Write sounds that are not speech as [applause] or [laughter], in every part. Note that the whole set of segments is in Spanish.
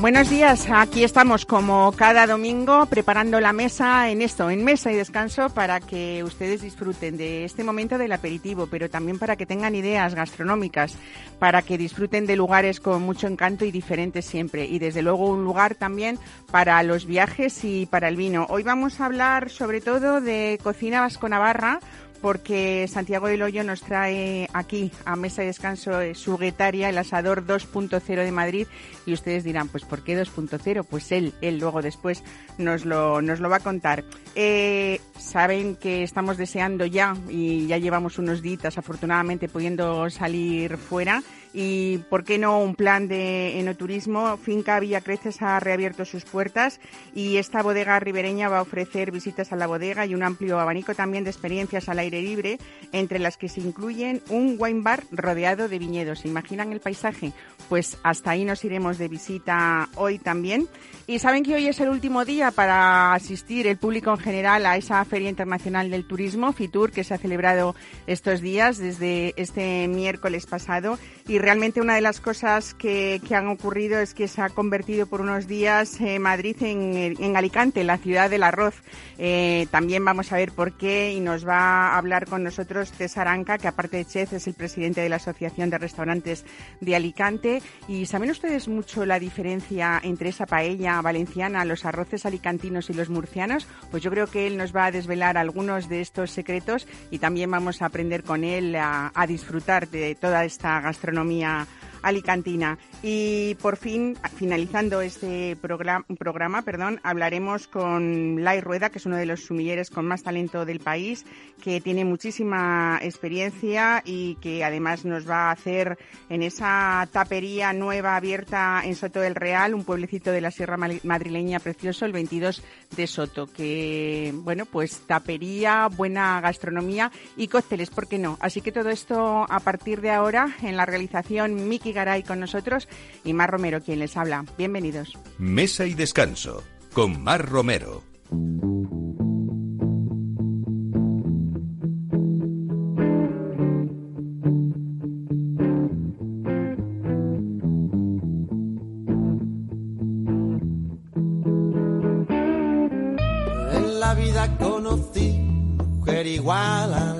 Buenos días, aquí estamos como cada domingo preparando la mesa en esto, en mesa y descanso para que ustedes disfruten de este momento del aperitivo, pero también para que tengan ideas gastronómicas, para que disfruten de lugares con mucho encanto y diferentes siempre y desde luego un lugar también para los viajes y para el vino. Hoy vamos a hablar sobre todo de cocina vasco-navarra porque Santiago del Hoyo nos trae aquí a Mesa de Descanso eh, su guetaria, el asador 2.0 de Madrid. Y ustedes dirán, pues ¿por qué 2.0? Pues él, él luego después nos lo, nos lo va a contar. Eh, saben que estamos deseando ya, y ya llevamos unos días afortunadamente pudiendo salir fuera, y por qué no un plan de enoturismo. Finca Villa Creces ha reabierto sus puertas y esta bodega ribereña va a ofrecer visitas a la bodega y un amplio abanico también de experiencias al aire libre, entre las que se incluyen un wine bar rodeado de viñedos. ¿Se imaginan el paisaje? Pues hasta ahí nos iremos de visita hoy también. Y saben que hoy es el último día para asistir el público en general a esa Feria Internacional del Turismo, FITUR, que se ha celebrado estos días desde este miércoles pasado. Y realmente una de las cosas que, han ocurrido es que se ha convertido por unos días eh, Madrid en, Alicante, la ciudad del arroz. Eh, también vamos a ver por qué y nos va a hablar con nosotros César Anca, que aparte de chef es el presidente de la Asociación de Restaurantes de Alicante. Y saben ustedes mucho la diferencia entre esa paella valenciana, los arroces alicantinos y los murcianos, pues yo creo que él nos va a desvelar algunos de estos secretos y también vamos a aprender con él a, a disfrutar de toda esta gastronomía economia alicantina. Y por fin, finalizando este programa, programa perdón, hablaremos con Lai Rueda, que es uno de los sumilleres con más talento del país, que tiene muchísima experiencia y que además nos va a hacer en esa tapería nueva abierta en Soto del Real, un pueblecito de la Sierra Madrileña precioso, el 22 de Soto, que, bueno, pues tapería, buena gastronomía y cócteles, ¿por qué no? Así que todo esto a partir de ahora en la realización Miki Garay con nosotros y Mar Romero quien les habla. Bienvenidos. Mesa y descanso con Mar Romero. En la vida conocí mujer igual a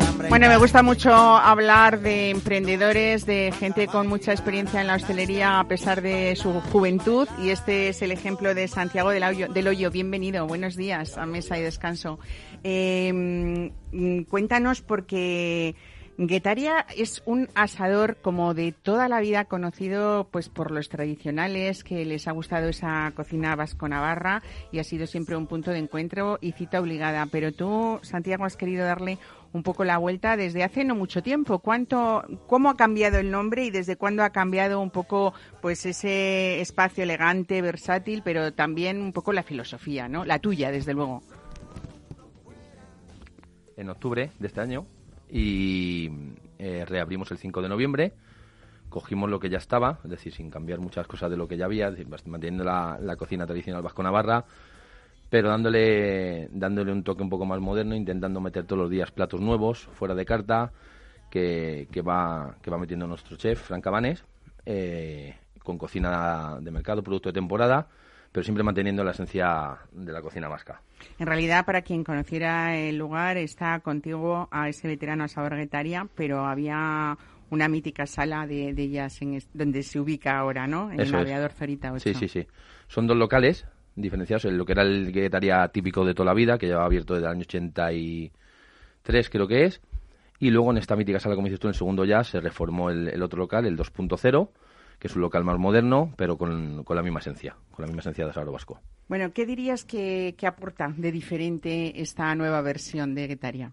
bueno, me gusta mucho hablar de emprendedores, de gente con mucha experiencia en la hostelería a pesar de su juventud y este es el ejemplo de Santiago del Hoyo. Bienvenido, buenos días a Mesa y Descanso. Em, cuéntanos porque... Guetaria es un asador como de toda la vida conocido pues por los tradicionales que les ha gustado esa cocina vasco-navarra y ha sido siempre un punto de encuentro y cita obligada. Pero tú, Santiago, has querido darle un poco la vuelta desde hace no mucho tiempo. ¿Cuánto, ¿Cómo ha cambiado el nombre y desde cuándo ha cambiado un poco pues ese espacio elegante, versátil, pero también un poco la filosofía, ¿no? La tuya, desde luego. En octubre de este año y eh, reabrimos el 5 de noviembre. Cogimos lo que ya estaba, es decir, sin cambiar muchas cosas de lo que ya había, manteniendo la, cocina tradicional vasco-navarra, pero dándole, dándole un toque un poco más moderno, intentando meter todos los días platos nuevos, fuera de carta, que, que va, que va metiendo nuestro chef, Frank Cabanes, eh, con cocina de mercado, producto de temporada, pero siempre manteniendo la esencia de la cocina vasca. En realidad, para quien conociera el lugar, está contigo a ese veterano asador guetaria, pero había una mítica sala de, de ellas en donde se ubica ahora, ¿no? En el aviador Zorita 8. Sí, sí, sí. Son dos locales diferenciados en lo que era el guetaria típico de toda la vida, que llevaba abierto desde el año 83, creo que es. Y luego en esta mítica sala, como dices tú, en el segundo ya se reformó el, otro local, el 2.0, que es un local más moderno, pero con, con la misma esencia, con la misma esencia de Asado Vasco. Bueno, ¿qué dirías que, que aporta de diferente esta nueva versión de Guetaria?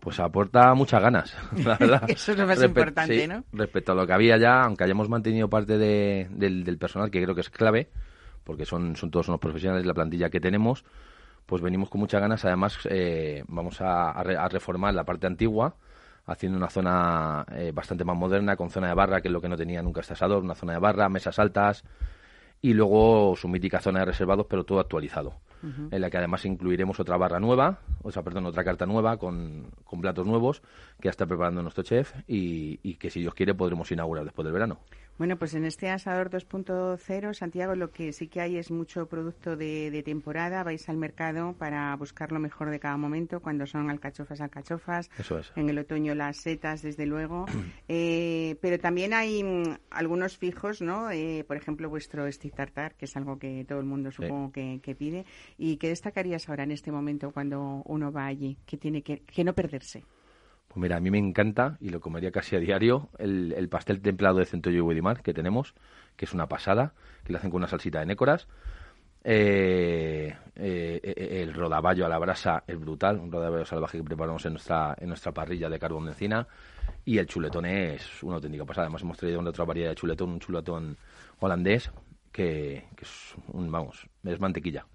Pues aporta muchas ganas, [laughs] la verdad. [laughs] Eso es lo más Respe- importante, sí, ¿no? Respecto a lo que había ya, aunque hayamos mantenido parte de- del, del personal, que creo que es clave, porque son, son todos unos profesionales, la plantilla que tenemos, pues venimos con muchas ganas. Además, eh, vamos a, a re- a reformar la parte antigua, haciendo una zona eh, bastante más moderna, con zona de barra, que es lo que no tenía nunca este asador, una zona de barra, mesas altas, y luego su mítica zona de reservados, pero todo actualizado. En la que además incluiremos otra barra nueva, o sea, perdón, otra carta nueva con, con platos nuevos que ya está preparando nuestro chef y, y que si Dios quiere podremos inaugurar después del verano. Bueno, pues en este asador 2.0, Santiago, lo que sí que hay es mucho producto de, de temporada. Vais al mercado para buscar lo mejor de cada momento, cuando son alcachofas, alcachofas. Eso es. En el otoño las setas, desde luego. [clears throat] Eh, pero también hay mm, algunos fijos, ¿no? Eh, por ejemplo, vuestro stick tartar, que es algo que todo el mundo supongo que, que pide. ¿Y qué destacarías ahora en este momento cuando uno va allí? que tiene que, que no perderse? Pues mira, a mí me encanta, y lo comería casi a diario, el, el pastel templado de centollo y Wedimar que tenemos, que es una pasada, que le hacen con una salsita de nécoras. Eh, eh, eh, el rodaballo a la brasa es brutal, un rodaballo salvaje que preparamos en nuestra, en nuestra parrilla de carbón de encina. Y el chuletón es una auténtica pasada. Además, hemos traído una otra variedad de chuletón, un chuletón holandés, que, que es, un, vamos, es mantequilla.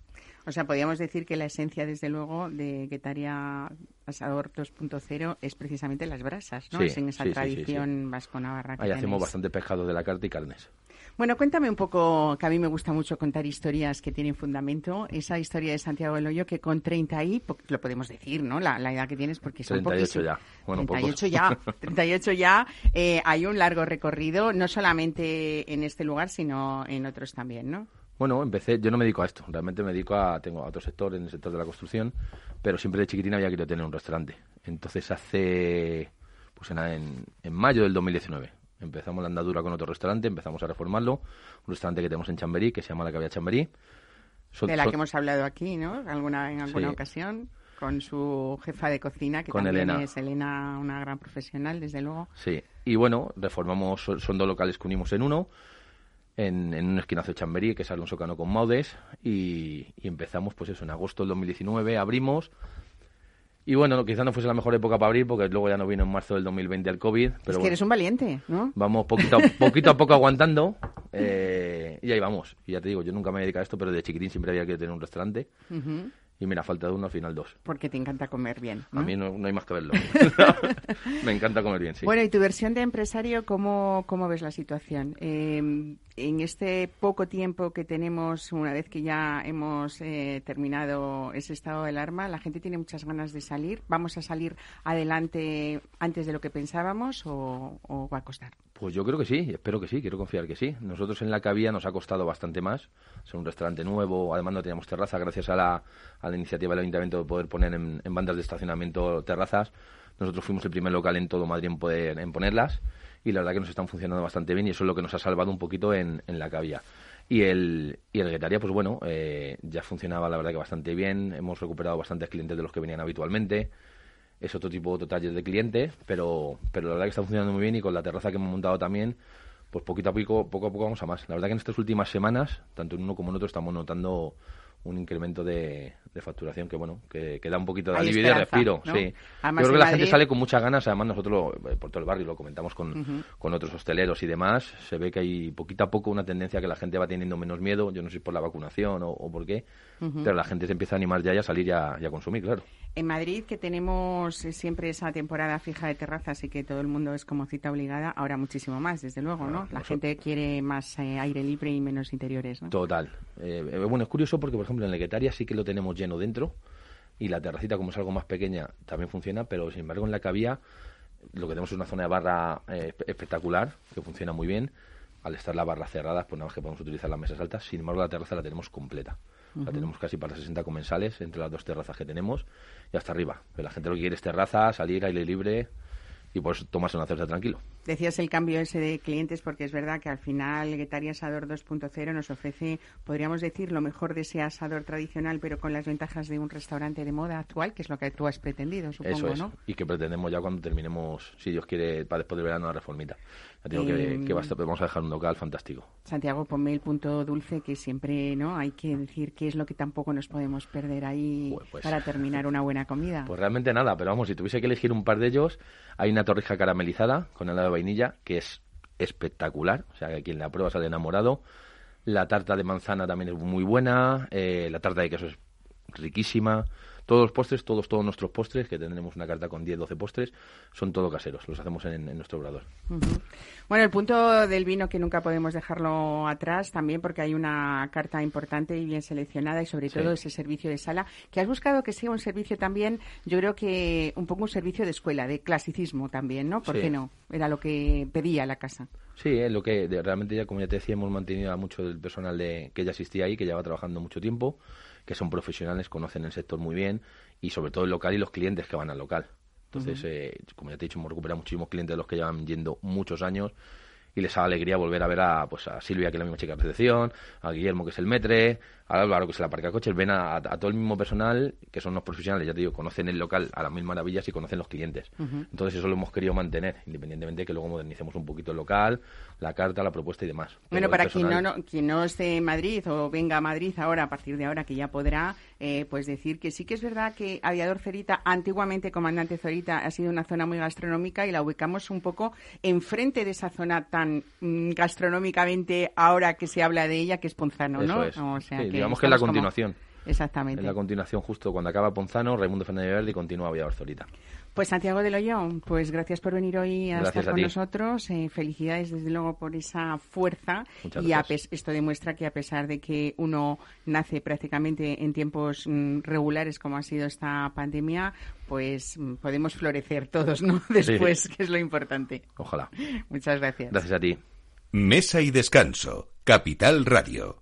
O sea, podríamos decir que la esencia, desde luego, de Guetaria Asador 2.0 es precisamente las brasas, ¿no? Sí, es en esa sí, sí, sí, tradición vasco-navarra Ahí hacemos bastante pescado de la carta y carnes. Bueno, cuéntame un poco, que a mí me gusta mucho contar historias que tienen fundamento. Esa historia de Santiago del Hoyo, que con 30 y, lo podemos decir, ¿no? La, la edad que tienes, porque son 38 poquísimos. ya. Bueno, 38 pocos. ya, [laughs] 38 ya. Eh, hay un largo recorrido, no solamente en este lugar, sino en otros también, ¿no? Bueno, empecé, yo no me dedico a esto, realmente me dedico a, tengo a otro sector, en el sector de la construcción, pero siempre de chiquitina había querido tener un restaurante. Entonces hace, pues en, en, mayo del 2019, empezamos la andadura con otro restaurante, empezamos a reformarlo, un restaurante que tenemos en Chamberí, que se llama La Cabía Chamberí. De la que hemos hablado aquí, ¿no? Alguna, en alguna Sí. ocasión, con su jefa de cocina, que Con también Elena. es Elena, una gran profesional, desde luego. Sí, y bueno, reformamos, son dos locales que unimos en uno, en, en un esquinazo de Chamberí, que es Alonso Cano con Maudes, y, y empezamos, pues eso, en agosto del 2019, abrimos. Y bueno, quizá no fuese la mejor época para abrir, porque luego ya no vino en marzo del 2020 el COVID, pero es que bueno, eres un valiente, ¿no? vamos poquito a, [laughs] poquito a poco aguantando, eh, y ahí vamos. Y ya te digo, yo nunca me he dedicado a esto, pero de chiquitín siempre había que tener un restaurante, Ujú, y mira, falta de uno, al final dos. Porque te encanta comer bien. ¿no? A mí no, no hay más que verlo. [laughs] [laughs] me encanta comer bien, sí. Bueno, y tu versión de empresario, ¿cómo, cómo ves la situación? Eh, en este poco tiempo que tenemos, una vez que ya hemos eh, terminado ese estado de alarma, la gente tiene muchas ganas de salir. ¿Vamos a salir adelante antes de lo que pensábamos o, o va a costar? Pues yo creo que sí, espero que sí, quiero confiar que sí. Nosotros en la cabía nos ha costado bastante más. Ser un restaurante nuevo, además no teníamos terraza, gracias a la, a la iniciativa del ayuntamiento de poder poner en, en bandas de estacionamiento terrazas. Nosotros fuimos el primer local en todo Madrid en poder en ponerlas y la verdad que nos están funcionando bastante bien y eso es lo que nos ha salvado un poquito en, en la cabía. Y el, y el Guetaria, pues bueno, eh, ya funcionaba la verdad que bastante bien. Hemos recuperado bastantes clientes de los que venían habitualmente es otro tipo de talles de cliente, pero, pero la verdad que está funcionando muy bien y con la terraza que hemos montado también, pues poquito a poco, poco a poco vamos a más. La verdad que en estas últimas semanas, tanto en uno como en otro, estamos notando un incremento de, de facturación que bueno que, que da un poquito de Hay alivio y de respiro ¿no? sí Además, yo creo que la gente sale con muchas ganas además nosotros lo- eh, por todo el barrio lo comentamos con, con otros hosteleros y demás se ve que hay poquito a poco una tendencia que la gente va teniendo menos miedo yo no sé si por la vacunación o, o por qué pero la gente se empieza a animar ya y a salir ya, y a consumir claro En Madrid, que tenemos eh, siempre esa temporada fija de terrazas y que todo el mundo es como cita obligada, ahora muchísimo más, desde luego, ¿no? La gente quiere más eh, aire libre y menos interiores, ¿no? Total. Eh, bueno, es curioso porque, por ejemplo, en la Guetaria sí que lo tenemos lleno dentro y la terracita, como es algo más pequeña, también funciona, pero sin embargo en la cabía lo que tenemos es una zona de barra eh, espe- espectacular, que funciona muy bien. Al estar la barra cerrada, pues nada más que podemos utilizar las mesas altas. Sin embargo, la terraza la tenemos completa. La tenemos casi para 60 comensales entre las dos terrazas que tenemos y hasta arriba. Pero la gente lo que quiere es terraza, salir, aire libre y pues tomarse una cerveza tranquilo. Decías el cambio ese de clientes porque es verdad que al final Guetaria Asador 2.0 nos ofrece, podríamos decir, lo mejor de ese asador tradicional, pero con las ventajas de un restaurante de moda actual, que es lo que tú has pretendido, supongo, Eso es. ¿no? Y que pretendemos ya cuando terminemos, si Dios quiere, para después del verano, la reformita. Ya digo que, Em, que va a estar- vamos a dejar un local fantástico. Santiago, ponme el punto dulce que siempre no hay que decir qué es lo que tampoco nos podemos perder ahí Pues- pues- para terminar una buena comida. Pues realmente nada, pero vamos, si tuviese que elegir un par de ellos, hay una torrija caramelizada con helado de vainilla que es espectacular, o sea, que quien la prueba sale enamorado. La tarta de manzana también es muy buena, eh, la tarta de queso es riquísima. Todos los postres, todos, todos nuestros postres, que tendremos una carta con 10, 12 postres, son todo caseros, los hacemos en, en nuestro obrador. Bueno, el punto del vino que nunca podemos dejarlo atrás también porque hay una carta importante y bien seleccionada y sobre Sí. todo ese servicio de sala que has buscado que sea un servicio también, yo creo que un poco un servicio de escuela, de clasicismo también, ¿no? ¿Por Sí. qué no? Era lo que pedía la casa. Sí, es lo que de- realmente ya, como ya te decía, hemos mantenido a mucho del personal de, que ya asistía ahí, que lleva trabajando mucho tiempo, que son profesionales, conocen el sector muy bien y sobre todo el local y los clientes que van al local. Entonces, eh, como ya te he dicho, hemos recuperado muchísimos clientes de los que llevan yendo muchos años y les da alegría volver a ver a, pues, a Silvia, que es la misma chica de recepción, a Guillermo, que es el metre, a Álvaro, que es el aparcacoches, ven a, todo el mismo personal, que son los profesionales, ya te digo, conocen el local a las mil maravillas y conocen los clientes. Entonces, eso lo hemos querido mantener, independientemente de que luego modernicemos un poquito el local, la carta, la propuesta y demás. Bueno, para quien no, quien no esté en Madrid o venga a Madrid ahora, a partir de ahora, que ya podrá, eh, pues decir que sí que es verdad que Aviador Zorita, antiguamente Comandante Zorita, ha sido una zona muy gastronómica y la ubicamos un poco enfrente de esa zona tan mm, gastronómicamente ahora que se habla de ella, que es Ponzano, ¿no? Es. O sea Sí, digamos que es la como- continuación. Exactamente. En la continuación, justo cuando acaba Ponzano, Raimundo Fernández Verde y continúa Aviador Zorita. Pues Santiago del Hoyo, pues gracias por venir hoy a Gracias estar a con ti. nosotros. Eh, felicidades desde luego por esa fuerza. Muchas y a gracias. pes- esto demuestra que a pesar de que uno nace prácticamente en tiempos mm, regulares como ha sido esta pandemia, pues mm, podemos florecer todos, ¿no? [laughs] Después, que es lo importante. Ojalá. Muchas gracias. Gracias a ti. Mesa y descanso. Capital Radio.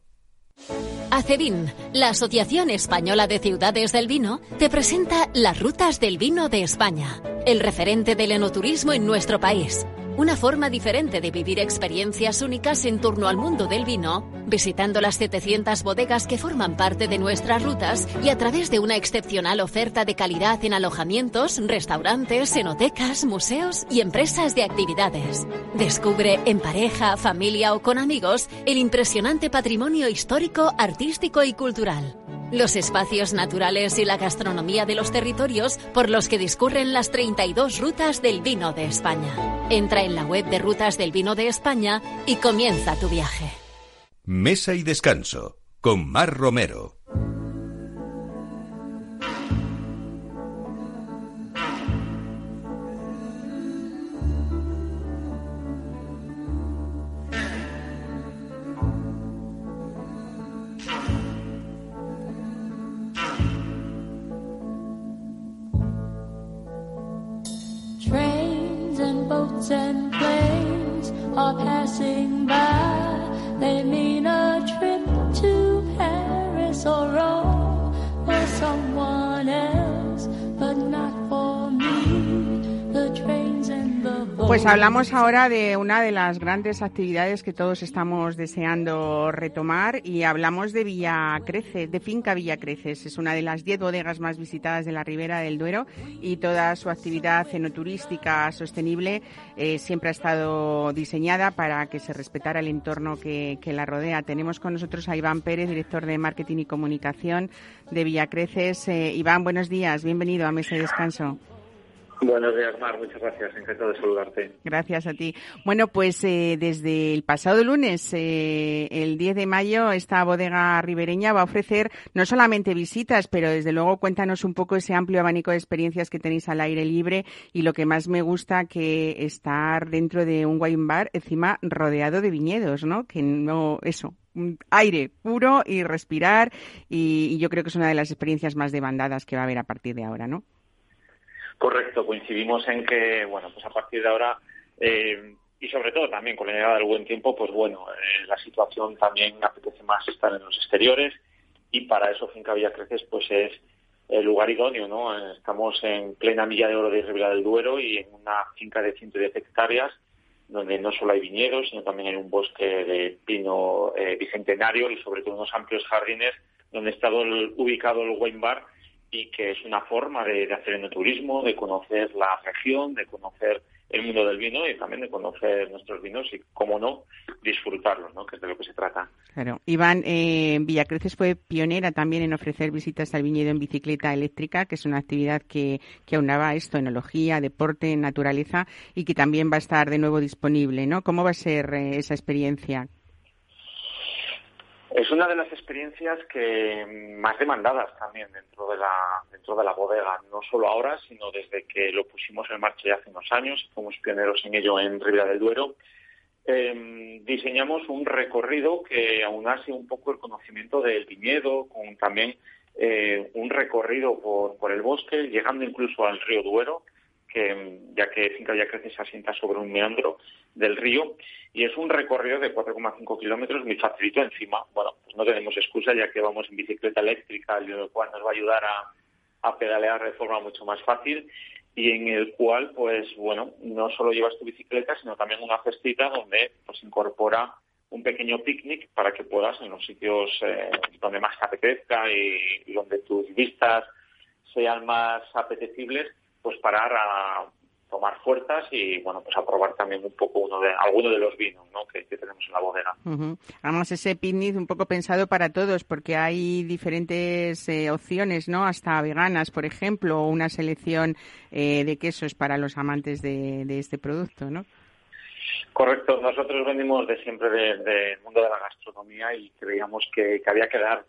Acevin, la Asociación Española de Ciudades del Vino, te presenta las rutas del vino de España, el referente del enoturismo en nuestro país. Una forma diferente de vivir experiencias únicas en torno al mundo del vino, visitando las 700 bodegas que forman parte de nuestras rutas y a través de una excepcional oferta de calidad en alojamientos, restaurantes, enotecas, museos y empresas de actividades. Descubre en pareja, familia o con amigos el impresionante patrimonio histórico, artístico y cultural. Los espacios naturales y la gastronomía de los territorios por los que discurren las 32 rutas del vino de España. Entra en la web de Rutas del Vino de España y comienza tu viaje. Mesa y descanso. Con Mar Romero. Are passing by. They mean a trip to Paris or Pues hablamos ahora de una de las grandes actividades que todos estamos deseando retomar y hablamos de Villa Creces, de Finca Villa Creces. Es una de las 10 bodegas más visitadas de la Ribera del Duero y toda su actividad enoturística sostenible eh, siempre ha estado diseñada para que se respetara el entorno que, que la rodea. Tenemos con nosotros a Iván Pérez, director de Marketing y Comunicación de Villa Creces. Eh, Iván, buenos días, bienvenido a Mesa de Descanso. Buenos días, Mar. Muchas gracias. Encantado de saludarte. Gracias a ti. Bueno, pues eh, desde el pasado lunes, eh, el 10 de mayo, esta bodega ribereña va a ofrecer no solamente visitas, pero desde luego cuéntanos un poco ese amplio abanico de experiencias que tenéis al aire libre y lo que más me gusta que estar dentro de un wine bar encima rodeado de viñedos, ¿no? Que no, eso, aire puro y respirar y yo creo que es una de las experiencias más demandadas que va a haber a partir de ahora, ¿no? Correcto, coincidimos en que, bueno, pues a partir de ahora, eh, y sobre todo también con la llegada del buen tiempo, pues bueno, eh, la situación también apetece más estar en los exteriores y para eso Finca Villa Creces pues es el lugar idóneo, ¿no? Eh, Estamos en plena milla de oro de Ribera del Duero y en una finca de 110 hectáreas donde no solo hay viñedos, sino también hay un bosque de pino eh, bicentenario y sobre todo unos amplios jardines donde está ubicado el wine bar y que es una forma de, de hacer enoturismo, de conocer la región, de conocer el mundo del vino y también de conocer nuestros vinos y, cómo no, disfrutarlos, ¿no? que es de lo que se trata. Claro. Iván, eh, Villacreces fue pionera también en ofrecer visitas al viñedo en bicicleta eléctrica, que es una actividad que, que aunaba esto, enología, deporte, naturaleza y que también va a estar de nuevo disponible. ¿no? ¿Cómo va a ser eh, esa experiencia? Es una de las experiencias que más demandadas también dentro de la dentro de la bodega, no solo ahora, sino desde que lo pusimos en marcha ya hace unos años, fuimos pioneros en ello en Ribera del Duero. Em, diseñamos un recorrido que aunase un poco el conocimiento del viñedo, con también eh, un recorrido por, por el bosque, llegando incluso al río Duero, que ya que Finca Crece se asienta sobre un meandro del río y es un recorrido de 4,5 kilómetros muy facilito encima. Bueno, pues no tenemos excusa ya que vamos en bicicleta eléctrica, lo cual nos va a ayudar a, a pedalear de forma mucho más fácil y en el cual, pues bueno, no solo llevas tu bicicleta, sino también una cestita donde pues incorpora un pequeño picnic para que puedas en los sitios eh, donde más te apetezca y donde tus vistas sean más apetecibles, pues parar a tomar fuerzas y bueno pues a probar también un poco uno de alguno de los vinos ¿no? que, tenemos en la bodega. Además ese picnic un poco pensado para todos porque hay diferentes eh, opciones, ¿no? Hasta veganas, por ejemplo, o una selección eh, de quesos para los amantes de, este producto, ¿no? Correcto. Nosotros venimos de siempre del mundo de la gastronomía y creíamos que, que había que dar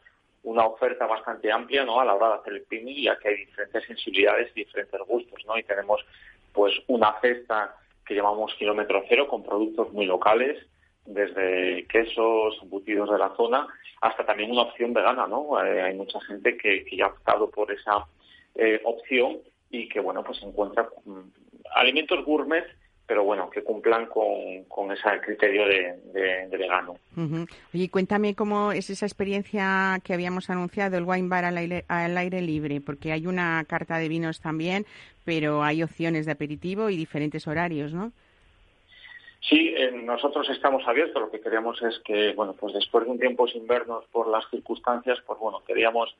una oferta bastante amplia ¿no? a la hora de hacer el picnic, ya que hay diferentes sensibilidades y diferentes gustos, ¿no? Y tenemos pues una cesta que llamamos kilómetro cero con productos muy locales, desde quesos, embutidos de la zona, hasta también una opción vegana, ¿no? Eh, hay mucha gente que, ya ha optado por esa eh, opción y que, bueno, pues encuentra mm, alimentos gourmet pero bueno, que cumplan con, con ese criterio de, vegano. Oye, cuéntame cómo es esa experiencia que habíamos anunciado, el wine bar al aire, al aire libre, porque hay una carta de vinos también, pero hay opciones de aperitivo y diferentes horarios, ¿no? Sí, eh, nosotros estamos abiertos. Lo que queríamos es que, bueno, pues después de un tiempo sin vernos por las circunstancias, pues bueno, queríamos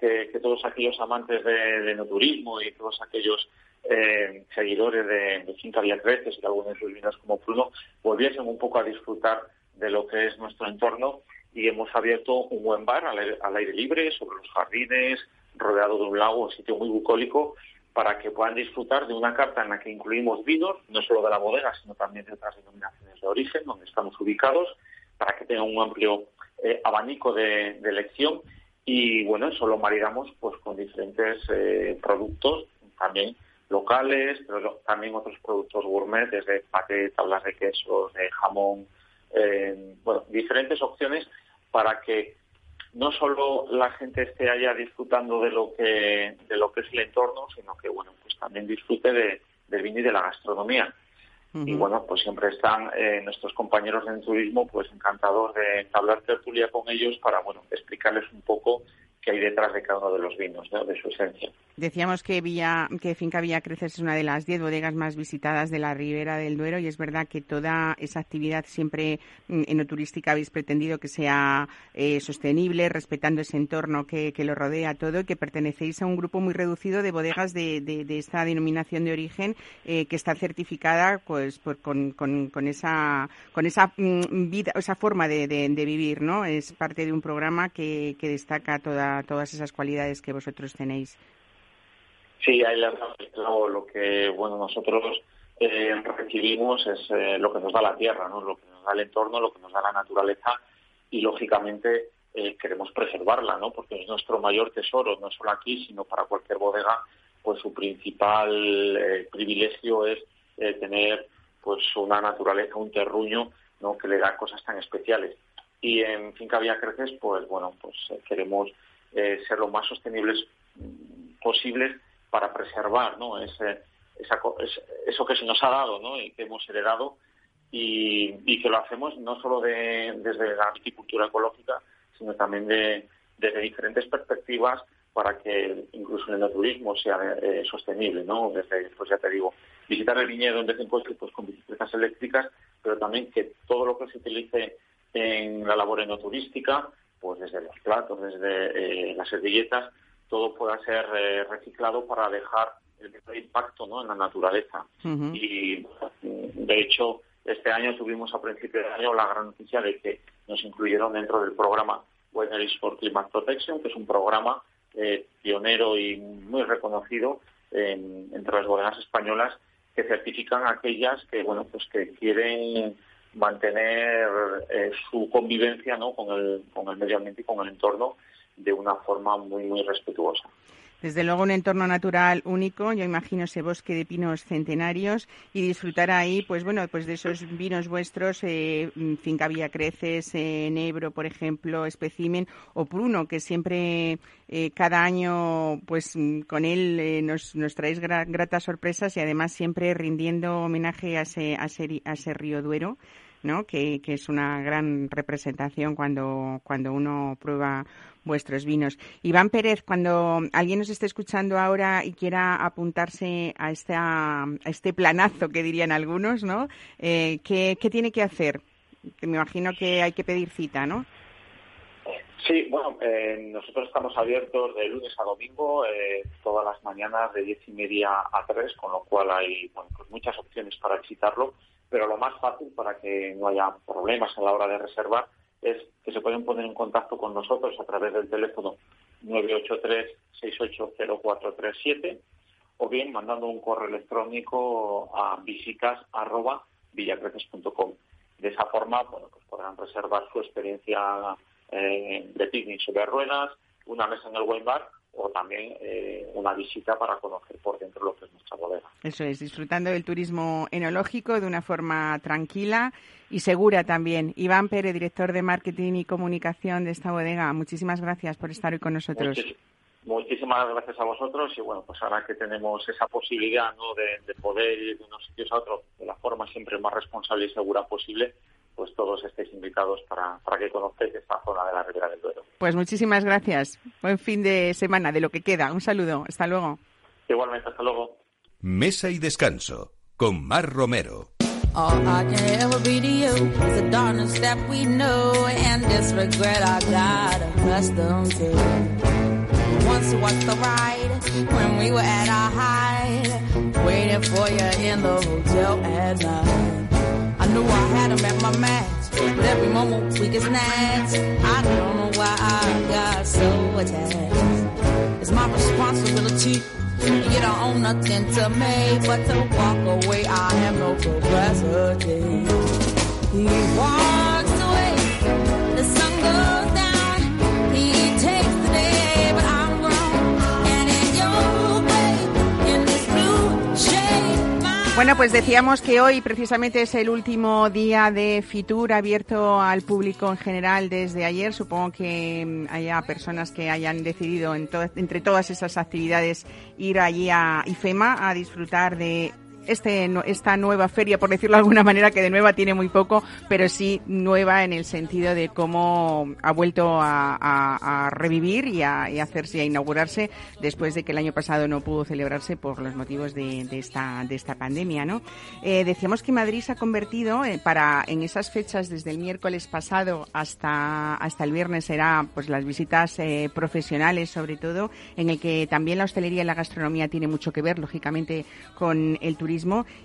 que, todos aquellos amantes de, no turismo y todos aquellos eh, seguidores de, de Finca Creces y algunos de sus vinos como Pruno volviesen un poco a disfrutar de lo que es nuestro entorno y hemos abierto un buen bar al aire, libre, sobre los jardines, rodeado de un lago, un sitio muy bucólico, para que puedan disfrutar de una carta en la que incluimos vinos, no solo de la bodega, sino también de otras denominaciones de origen, donde estamos ubicados, para que tengan un amplio eh, abanico de, elección. Y bueno, eso lo maridamos pues con diferentes eh, productos también locales, pero también otros productos gourmet, desde paté, tablas de quesos, de jamón, eh, bueno, diferentes opciones para que no solo la gente esté allá disfrutando de lo que de lo que es el entorno, sino que bueno, pues también disfrute de, del vino y de la gastronomía. Y bueno, pues siempre están eh, nuestros compañeros en turismo, pues encantados de hablar tertulia con ellos para bueno explicarles un poco que hay detrás de cada uno de los vinos, de su esencia. Decíamos que Villa, que Finca Villa Creces es una de las diez bodegas más visitadas de la Ribera del Duero y es verdad que toda esa actividad siempre mm, enoturística habéis pretendido que sea eh, sostenible, respetando ese entorno que, lo rodea todo y que pertenecéis a un grupo muy reducido de bodegas de, de, esta denominación de origen eh, que está certificada pues con, con, esa con esa mm, vida, esa forma de, vivir, ¿no? Es parte de un programa que, que destaca toda todas esas cualidades que vosotros tenéis. Sí, ahí lo que bueno nosotros eh, recibimos es eh, lo que nos da la tierra, ¿no? lo que nos da el entorno, lo que nos da la naturaleza y lógicamente eh, queremos preservarla, ¿no? porque es nuestro mayor tesoro, no solo aquí, sino para cualquier bodega, pues su principal privilegio es tener pues una naturaleza, un terruño, ¿no? que le da cosas tan especiales. Y en Finca Vía Creces, pues bueno, pues queremos eh, ser lo más sostenibles posibles para preservar ¿no? Ese, eso que se nos ha dado ¿no? y que hemos heredado y, que lo hacemos no solo de, desde la viticultura ecológica, sino también de, desde diferentes perspectivas para que incluso el turismo sea eh, sostenible, ¿no? Desde, pues te digo, visitar el viñedo en vez de pues con bicicleta cervezas eléctricas, pero también que todo lo que se utilice en la labor enoturística, pues desde los platos, desde eh, las servilletas, todo pueda ser eh, reciclado para dejar el impacto ¿no? en la naturaleza. Y de hecho, este año tuvimos a principio de año la gran noticia de que nos incluyeron dentro del programa Wineries for Climate Protection, que es un programa eh, pionero y muy reconocido entre las bodegas españolas que certifican aquellas que bueno pues que quieren mantener eh, su convivencia ¿no? con el con el medio ambiente y con el entorno de una forma muy muy respetuosa. Desde luego un entorno natural único, yo imagino ese bosque de pinos centenarios y disfrutar ahí, pues bueno, pues de esos vinos vuestros, eh, Finca Villa Creces, eh, Nebro, por ejemplo, Especimen o Pruno, que siempre eh, cada año, pues con él eh, nos, nos traéis gratas sorpresas y además siempre rindiendo homenaje a ese, a ese río Duero. ¿No? Que, que, es una gran representación cuando, cuando uno prueba vuestros vinos. Iván Pérez, cuando alguien nos esté escuchando ahora y quiera apuntarse a, esta, este planazo que dirían algunos, ¿no? Eh, ¿qué, tiene que hacer? Me imagino que hay que pedir cita, ¿no? Sí, bueno, eh, nosotros estamos abiertos de lunes a domingo, eh, todas las mañanas de diez y media a tres, con lo cual hay bueno, pues muchas opciones para visitarlo, pero lo más fácil para que no haya problemas a la hora de reservar es que se pueden poner en contacto con nosotros a través del teléfono 983-680437 o bien mandando un correo electrónico a visitas.villacreces.com. De esa forma, bueno, pues podrán reservar su experiencia eh, de picnic sobre ruedas, una mesa en el wine bar o también eh, una visita para conocer por dentro lo que es nuestra bodega. Eso es, disfrutando del turismo enológico de una forma tranquila y segura también. Iván Pérez, director de marketing y comunicación de esta bodega, muchísimas gracias por estar hoy con nosotros. muchísimas gracias a vosotros y bueno, pues ahora que tenemos esa posibilidad ¿no? de poder ir de unos sitios a otros de la forma siempre más responsable y segura posible, pues todos estéis invitados para, para que conozcáis esta zona de la Ribera del Duero. Pues muchísimas gracias. Buen fin de semana de lo que queda. Un saludo. Hasta luego. Igualmente, hasta luego. Mesa y descanso con Mar Romero. All I can ever be to you is the darkness that we know and this regret I got accustomed to. Once was the ride when we were at our height, waiting for you in the hotel at night. I knew I had him at my match, but every moment we get snatched. I don't know why I got so attached. It's my responsibility. You don't own nothing to me, but to walk away, I have no capacity. He walks Bueno, pues decíamos que hoy precisamente es el último día de Fitur abierto al público en general desde ayer. Supongo que mm, haya personas que hayan decidido entre todas esas actividades ir allí a IFEMA a disfrutar de este, esta nueva feria, por decirlo de alguna manera, que de nueva tiene muy poco, pero sí nueva en el sentido de cómo ha vuelto a, revivir y a, hacerse, a inaugurarse después de que el año pasado no pudo celebrarse por los motivos de, esta, de esta pandemia, ¿no? Eh, decíamos que Madrid se ha convertido eh, para, en esas fechas desde el miércoles pasado hasta, hasta el viernes será, pues las visitas eh, profesionales sobre todo, en el que también la hostelería y la gastronomía tiene mucho que ver, lógicamente, con el turismo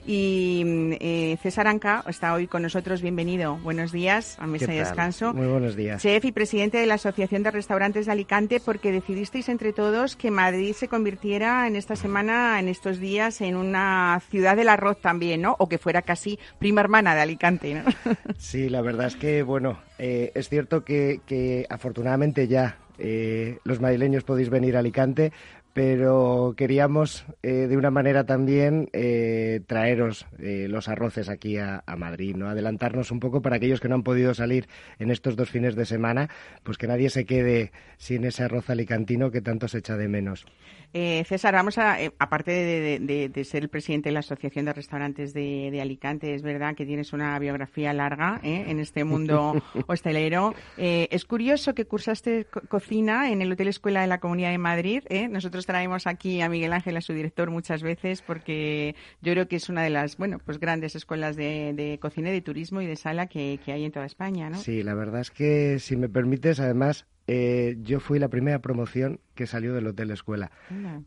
y mm, eh, César Anca está hoy con nosotros. Bienvenido. Buenos días a Mesa y Descanso. Muy buenos días. Chef y presidente de la Asociación de Restaurantes de Alicante, porque decidisteis entre todos que Madrid se convirtiera en esta semana, en estos días, en una ciudad del arroz también, ¿no? O que fuera casi prima hermana de Alicante, ¿no? [laughs] Sí, la verdad es que, bueno, eh, es cierto que, afortunadamente ya eh, los madrileños podéis venir a Alicante, pero queríamos eh, de una manera también eh, traeros eh, los arroces aquí a, a, Madrid, ¿no? Adelantarnos un poco para aquellos que no han podido salir en estos dos fines de semana, pues que nadie se quede sin ese arroz alicantino que tanto se echa de menos. Eh, César, vamos a, aparte de, ser el presidente de la Asociación de Restaurantes de, Alicante, es verdad que tienes una biografía larga ¿eh? en este mundo [laughs] hostelero. es curioso que cursaste cocina en el Hotel Escuela de la Comunidad de Madrid. Nosotros traemos aquí a Miguel Ángel, a su director, muchas veces, porque yo creo que es una de las, bueno, pues grandes escuelas de, cocina, de turismo y de sala que, hay en toda España, ¿no? Sí, la verdad es que, si me permites, además, eh, yo fui la primera promoción que salió del Hotel Escuela.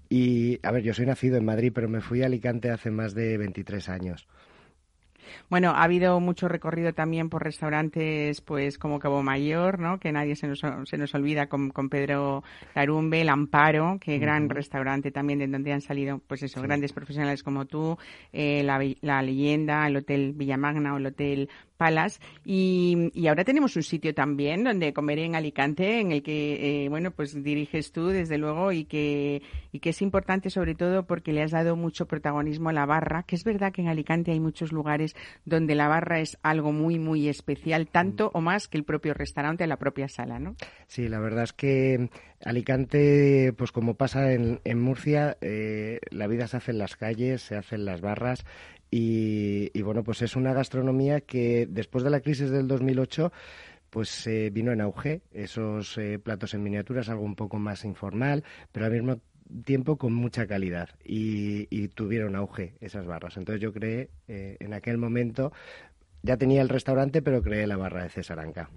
Y, a ver, yo soy nacido en Madrid, pero me fui a Alicante hace más de 23 años. Bueno, ha habido mucho recorrido también por restaurantes pues como Cabo Mayor, ¿no? Que nadie se nos, se nos olvida con, con Pedro Larumbe, El Amparo, que gran restaurante también de donde han salido pues eso, grandes profesionales como tú, eh, la, la Leyenda, el Hotel Villamagna o el Hotel Palas y, y, ahora tenemos un sitio también donde comer en Alicante en el que eh, bueno pues diriges tú desde luego y que y que es importante sobre todo porque le has dado mucho protagonismo a la barra que es verdad que en Alicante hay muchos lugares donde la barra es algo muy muy especial tanto mm. o más que el propio restaurante la propia sala no sí la verdad es que Alicante pues como pasa en, en Murcia eh, la vida se hace en las calles se hace en las barras y, bueno, pues es una gastronomía que después de la crisis del 2008 pues eh, vino en auge esos eh, platos en miniaturas, algo un poco más informal, pero al mismo tiempo con mucha calidad y, tuvieron auge esas barras. Entonces yo creé eh, en aquel momento ya tenía el restaurante, pero creé la barra de Cesaranca.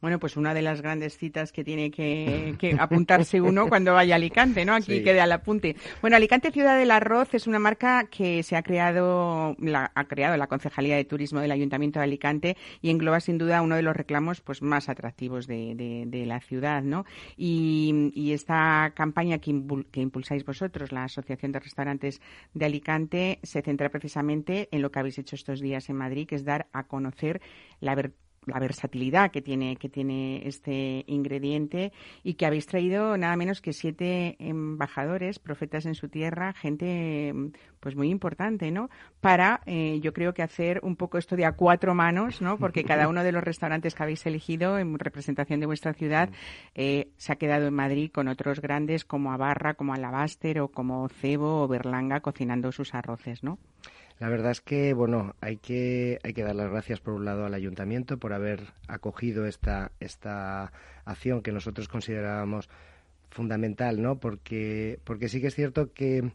Bueno, pues una de las grandes citas que tiene que, apuntarse uno cuando vaya a Alicante, ¿no? Aquí quede al apunte. Bueno, Alicante Ciudad del Arroz es una marca que se ha creado, la, ha creado la Concejalía de Turismo del Ayuntamiento de Alicante y engloba sin duda uno de los reclamos pues más atractivos de, la ciudad, ¿no? Y, esta campaña que, que impulsáis vosotros, la Asociación de Restaurantes de Alicante, se centra precisamente en lo que habéis hecho estos días en Madrid, que es dar a conocer la, versatilidad que tiene, que tiene este ingrediente y que habéis traído nada menos que siete embajadores, profetas en su tierra, gente pues muy importante, ¿no? Para, eh, yo creo que hacer un poco esto de a cuatro manos, ¿no? Porque cada uno de los restaurantes que habéis elegido en representación de vuestra ciudad eh, se ha quedado en Madrid con otros grandes como Abarra, como Alabaster o como Cebo o Berlanga cocinando sus arroces, ¿no? La verdad es que, bueno, hay que, hay que dar las gracias por un lado al ayuntamiento por haber acogido esta, esta acción que nosotros considerábamos fundamental, ¿no? Porque, porque sí que es cierto que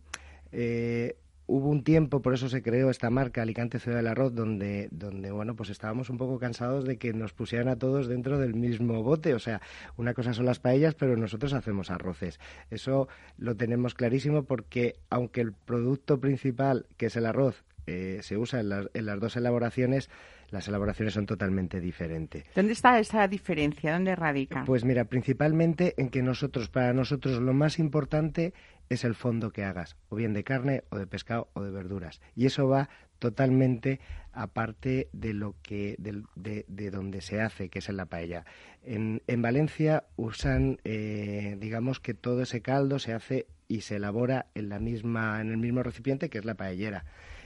eh, hubo un tiempo, por eso se creó esta marca Alicante Ciudad del Arroz, donde, donde, bueno, pues estábamos un poco cansados de que nos pusieran a todos dentro del mismo bote. O sea, una cosa son las paellas, pero nosotros hacemos arroces. Eso lo tenemos clarísimo porque, aunque el producto principal, que es el arroz, eh, se usa en, las dos elaboraciones, las elaboraciones son totalmente diferentes. ¿Dónde está esa diferencia? ¿Dónde radica? Pues mira, principalmente en que nosotros, para nosotros, lo más importante es el fondo que hagas, o bien de carne, o de pescado, o de verduras. Y eso va totalmente aparte de lo que de, de, donde se hace, que es en la paella. En, en Valencia usan, eh, digamos que todo ese caldo se hace y se elabora en la misma, en el mismo recipiente que es la paellera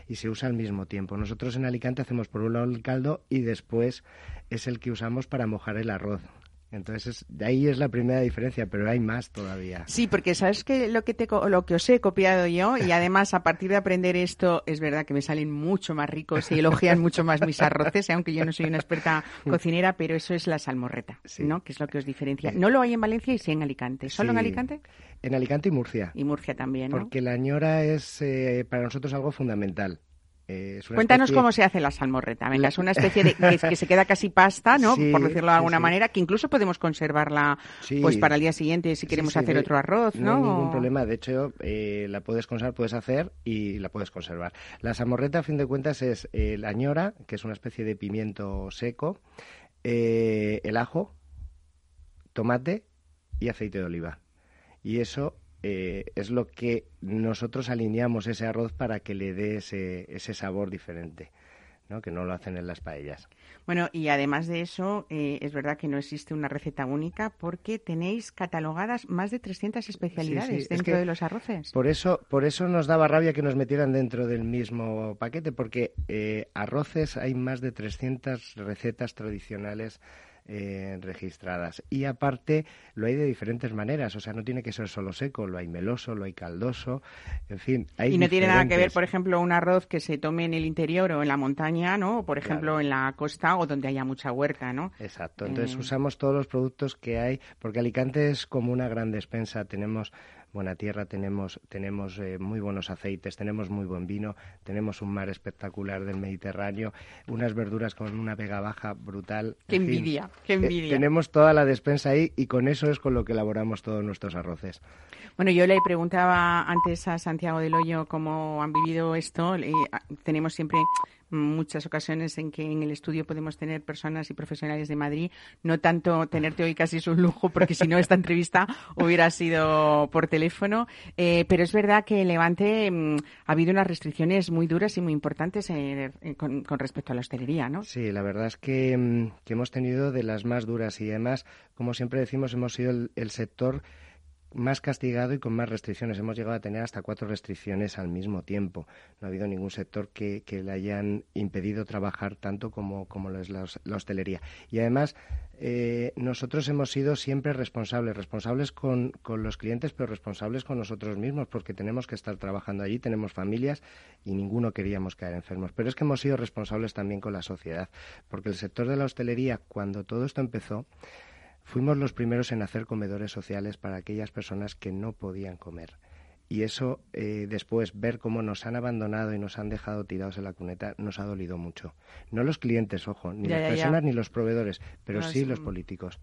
y se usa al mismo tiempo. Nosotros en Alicante hacemos por un lado el caldo y después es el que usamos para mojar el arroz. Entonces, de ahí es la primera diferencia, pero hay más todavía. Sí, porque sabes que lo que, te, lo que os he copiado yo, y [laughs] además a partir de aprender esto, es verdad que me salen mucho más ricos y elogian [laughs] mucho más mis arroces, aunque yo no soy una experta [laughs] cocinera, pero eso es la salmorreta, ¿no? Que es lo que os diferencia. No lo hay en Valencia y sí en Alicante. ¿Solo en Alicante? En Alicante y Murcia. Y Murcia también, ¿no? Porque la ñora es eh, para nosotros algo fundamental. Eh, Cuéntanos cómo se hace la salmorreta. Venga, es una especie de que, se queda casi pasta, ¿no? Por decirlo de alguna manera, que incluso podemos conservarla pues para el día siguiente si queremos hacer otro arroz, ¿no? No hay ningún problema. De hecho, eh, la puedes conservar, puedes hacer y la puedes conservar. La salmorreta, a fin de cuentas, es la ñora, que es una especie de pimiento seco, el ajo, tomate y aceite de oliva y eso eh, es lo que nosotros alineamos ese arroz para que le dé ese, ese sabor diferente. ¿no? que no lo hacen en las paellas. Bueno, y además de eso, eh, es verdad que no existe una receta única porque tenéis catalogadas más de 300 especialidades dentro de los arroces. Por eso, por eso nos daba rabia que nos metieran dentro del mismo paquete, porque eh, arroces hay más de 300 recetas tradicionales eh, registradas. Y aparte lo hay de diferentes maneras, o sea, no tiene que ser solo seco, lo hay meloso, lo hay caldoso, en fin. Hay y no tiene nada que ver, por ejemplo, un arroz que se tome en el interior o en la montaña, ¿no? O, por ejemplo, en la costa o donde haya mucha huerta, ¿no? Exacto, entonces eh, usamos todos los productos que hay, porque Alicante es como una gran despensa, tenemos buena tierra, tenemos, tenemos eh, muy buenos aceites, tenemos muy buen vino, tenemos un mar espectacular del Mediterráneo, unas verduras con una vega baja brutal. Qué en fin, envidia, qué eh, envidia. tenemos toda la despensa ahí y con eso es con lo que elaboramos todos nuestros arroces. Bueno, yo le preguntaba antes a Santiago del Hoyo cómo han vivido esto. ah, tenemos siempre muchas ocasiones en que en el estudio podemos tener personas y profesionales de Madrid. No tanto tenerte hoy casi es un lujo, porque si no esta entrevista hubiera sido por teléfono. Eh, pero es verdad que en Levante mm, ha habido unas restricciones muy duras y muy importantes eh, eh, con, respecto a la hostelería, ¿no? Sí, la verdad es que, mm, que hemos tenido de las más duras y además, como siempre decimos, hemos sido el sector más castigado y con más restricciones. Hemos llegado a tener hasta cuatro restricciones al mismo tiempo. No ha habido ningún sector que, que le hayan impedido trabajar tanto como, como lo es la, hos- la hostelería. Y además, eh, nosotros hemos sido siempre responsables, responsables con, con los clientes, pero responsables con nosotros mismos, porque tenemos que estar trabajando allí, tenemos familias y ninguno queríamos caer enfermos. Pero es que hemos sido responsables también con la sociedad, porque el sector de la hostelería, cuando todo esto empezó, Fuimos los primeros en hacer comedores sociales para aquellas personas que no podían comer. Y eso, eh, después, ver cómo nos han abandonado y nos han dejado tirados en la cuneta, nos ha dolido mucho. No los clientes, ojo, ni Ya, las ya, ya. personas ni los proveedores, pero No, sí es los políticos.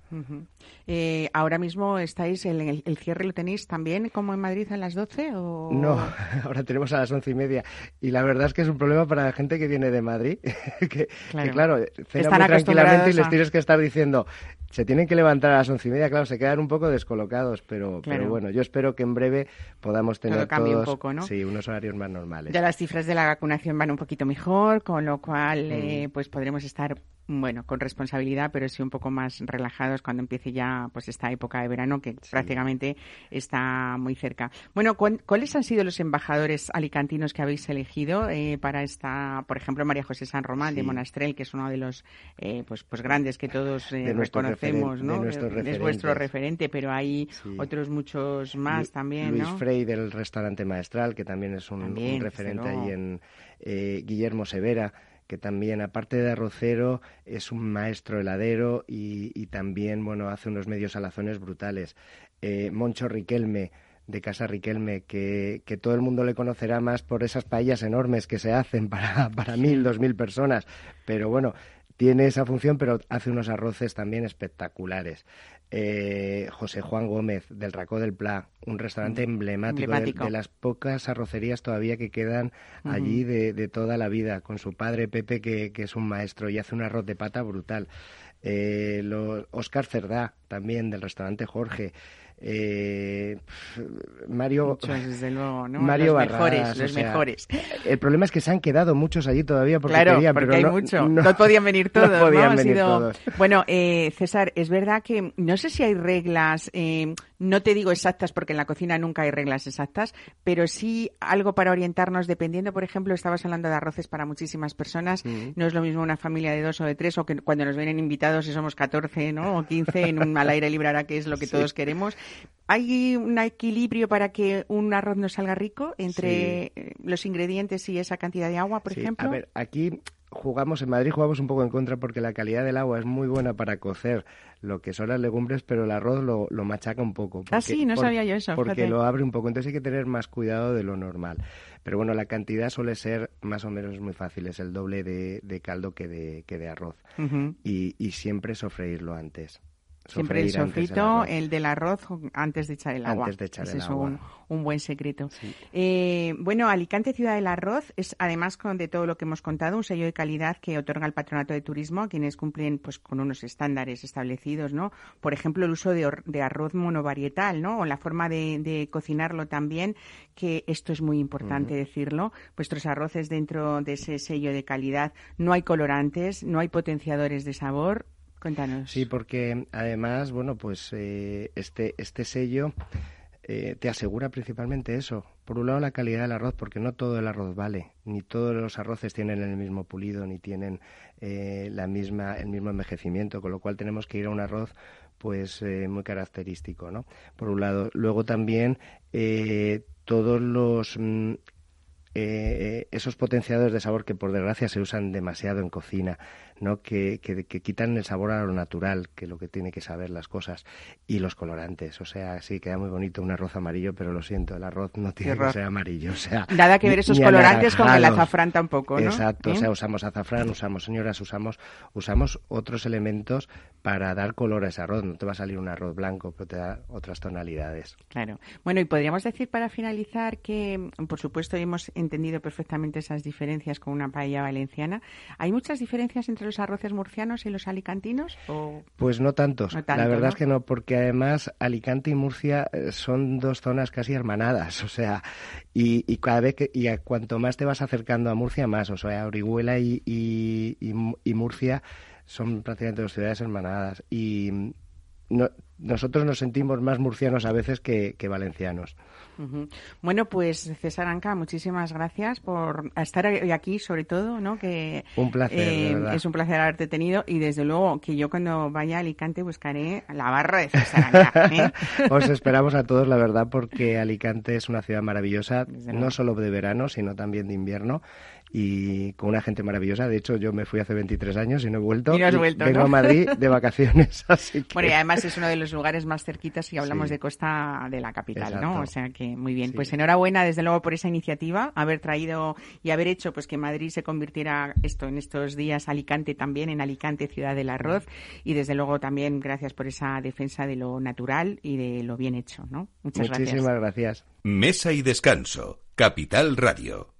Eh, ahora mismo estáis, el, el cierre lo tenéis también como en Madrid a las 12 o No, [laughs] ahora tenemos a las once y media. Y la verdad es que es un problema para la gente que viene de Madrid, [laughs] que, que, Claro. claro, cena Están muy tranquilamente y les tienes que estar diciendo, se tienen que levantar a las once y media, claro, se quedan un poco descolocados, pero, Claro. pero bueno, yo espero que en breve podamos Todo tener un todos, poco, ¿no? sí, unos horarios más normales. Ya las cifras de la vacunación van un poquito mejor, con lo cual Mm. eh, pues podremos estar bueno con responsabilidad, pero sí un poco más relajados cuando empiece ya pues esta época de verano que prácticamente está muy cerca. Bueno, ¿cuál- ¿cuáles han sido los embajadores alicantinos que habéis elegido eh, para esta, por ejemplo, María José San Román de Sí. Monastrell, que es uno de los eh, pues pues grandes que todos eh, reconocemos, ¿no? de es vuestro referente, pero hay Sí. otros muchos más Lu- también, Luis ¿no? Frey del restaurante Maestral, que también es un, un También, referente ahí en eh, Guillermo Severa, que también, aparte de arrocero, es un maestro heladero y, y también, bueno, hace unos medios alazones brutales. Eh, Moncho Riquelme, de Casa Riquelme, que, que todo el mundo le conocerá más por esas paellas enormes que se hacen para, [laughs] para mil, dos mil personas. Pero bueno, tiene esa función, pero hace unos arroces también espectaculares. Eh, José Juan Gómez, del Racó del Pla, un restaurante emblemático, de- Emblemático. De, las pocas arrocerías todavía que quedan allí de, de toda la vida, con su padre Pepe, que, que es un maestro y hace un arroz de pata brutal. Eh, lo- Oscar Cerdá, también, del restaurante Jorge. Eh, Mario Muchos, desde luego, ¿no? Mario los mejores, o los sea, mejores. El problema es que se han quedado muchos allí todavía porque claro, querían, porque pero hay no, mucho. No, No, podían venir [laughs] todos, no podían venir sido- todos. Bueno, eh, César, es verdad que no sé si hay reglas, eh, no te digo exactas porque en la cocina nunca hay reglas exactas, pero sí algo para orientarnos dependiendo, por ejemplo, estabas hablando de arroces para muchísimas personas, no es lo mismo una familia de dos o de tres o que cuando nos vienen invitados y somos 14, ¿no? O 15 en un al aire libre ahora que es lo que todos queremos. ¿Hay un equilibrio para que un arroz nos salga rico entre eh, los ingredientes y esa cantidad de agua, por Sí, ejemplo? A ver, aquí jugamos, en Madrid jugamos un poco en contra porque la calidad del agua es muy buena para cocer lo que son las legumbres, pero el arroz lo, lo machaca un poco. Ah, sí, no sabía yo eso, Porque fíjate. lo abre un poco, entonces hay que tener más cuidado de lo normal. Pero bueno, la cantidad suele ser más o menos muy fácil, es el doble de, de caldo que de, que de arroz. Y, y siempre sofreírlo antes. Siempre el sofrito, el del arroz antes de echar el agua. Antes de echar Ese el es agua. Un, un buen secreto. Eh, bueno, Alicante Ciudad del Arroz es, además con, de todo lo que hemos contado, un sello de calidad que otorga el Patronato de Turismo a quienes cumplen pues con unos estándares establecidos, ¿no? Por ejemplo, el uso de, arroz monovarietal, ¿no? O la forma de, de cocinarlo también, que esto es muy importante decirlo. Vuestros arroces dentro de ese sello de calidad no hay colorantes, no hay potenciadores de sabor. Sí, porque además, bueno, pues eh, este, este sello eh, te asegura principalmente eso. Por un lado, la calidad del arroz, porque no todo el arroz vale, ni todos los arroces tienen el mismo pulido, ni tienen eh, la misma, el mismo envejecimiento, con lo cual tenemos que ir a un arroz pues eh, muy característico, ¿no? Por un lado. Luego también eh, todos los mm, eh, esos potenciadores de sabor que por desgracia se usan demasiado en cocina, ¿no? Que, que, quitan el sabor a lo natural, que lo que tiene que saber las cosas, y los colorantes. O sea, sí, queda muy bonito un arroz amarillo, pero lo siento, el arroz no tiene que ser amarillo. O sea, Nada que ver esos colorantes con el azafrán tampoco, ¿no? Exacto, o sea, ¿Eh? usamos azafrán, usamos señoras, usamos, usamos otros elementos para dar color a ese arroz. No te va a salir un arroz blanco, pero te da otras tonalidades. Claro. Bueno, y podríamos decir para finalizar que, por supuesto, hemos entendido perfectamente esas diferencias con una paella valenciana. ¿Hay muchas diferencias entre los arroces murcianos y los alicantinos? Pues no tantos. la verdad es que no, porque además Alicante y Murcia eh, son dos zonas casi hermanadas, [laughs] o sea, y, cada vez que, y a cuanto más te vas acercando a Murcia, más, o sea, Orihuela y, y Murcia son prácticamente dos ciudades hermanadas y no, nosotros nos sentimos más murcianos a veces que, valencianos. Bueno, pues César Anca, muchísimas gracias por estar hoy aquí, sobre todo, ¿no? Que un placer, eh, es un placer haberte tenido y desde luego que yo cuando vaya a Alicante buscaré la barra de César Anca. ¿eh? [laughs] Os esperamos a todos, la verdad, porque Alicante es una ciudad maravillosa, no solo de verano, sino también de invierno y con una gente maravillosa. De hecho, yo me fui hace 23 años y no he vuelto. Y no has vuelto, Vengo a Madrid de vacaciones, [laughs] así que... Bueno, y además es uno de los lugares más cerquitas si hablamos de costa de la capital, ¿no? O sea que muy bien. Pues enhorabuena, desde luego, por esa iniciativa, haber traído y haber hecho pues que Madrid se convirtiera esto en estos días Alicante también, en Alicante, ciudad del arroz. Y desde luego también gracias por esa defensa de lo natural y de lo bien hecho, ¿no? Muchas Muchísimas gracias. Mesa y descanso. Capital Radio.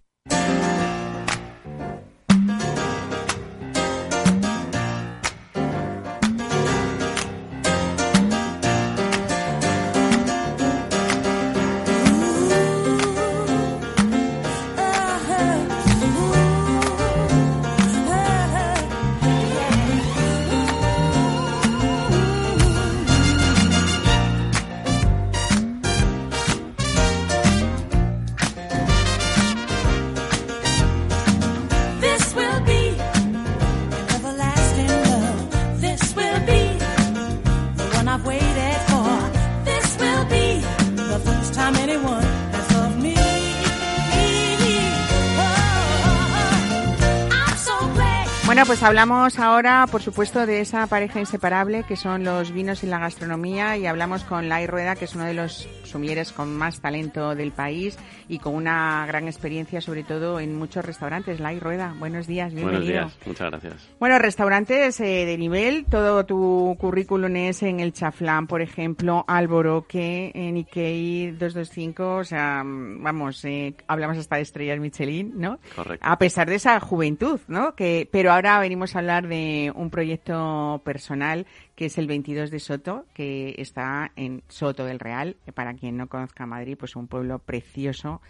Pues hablamos ahora, por supuesto, de esa pareja inseparable que son los vinos y la gastronomía y hablamos con Lai Rueda, que es uno de los sumieres con más talento del país y con una gran experiencia, sobre todo en muchos restaurantes. Lai Rueda, buenos días, bienvenido. Buenos días, muchas gracias. Bueno, restaurantes eh, de nivel, todo tu currículum es en el Chaflán, por ejemplo, Alboroque, en Ikei 225, o sea, vamos, eh, hablamos hasta de estrellas Michelin, ¿no? Correcto. A pesar de esa juventud, ¿no? Que, pero ahora venimos a hablar de un proyecto personal que es el 22 de Soto, que está en Soto del Real. Para quien no conozca Madrid, pues un pueblo precioso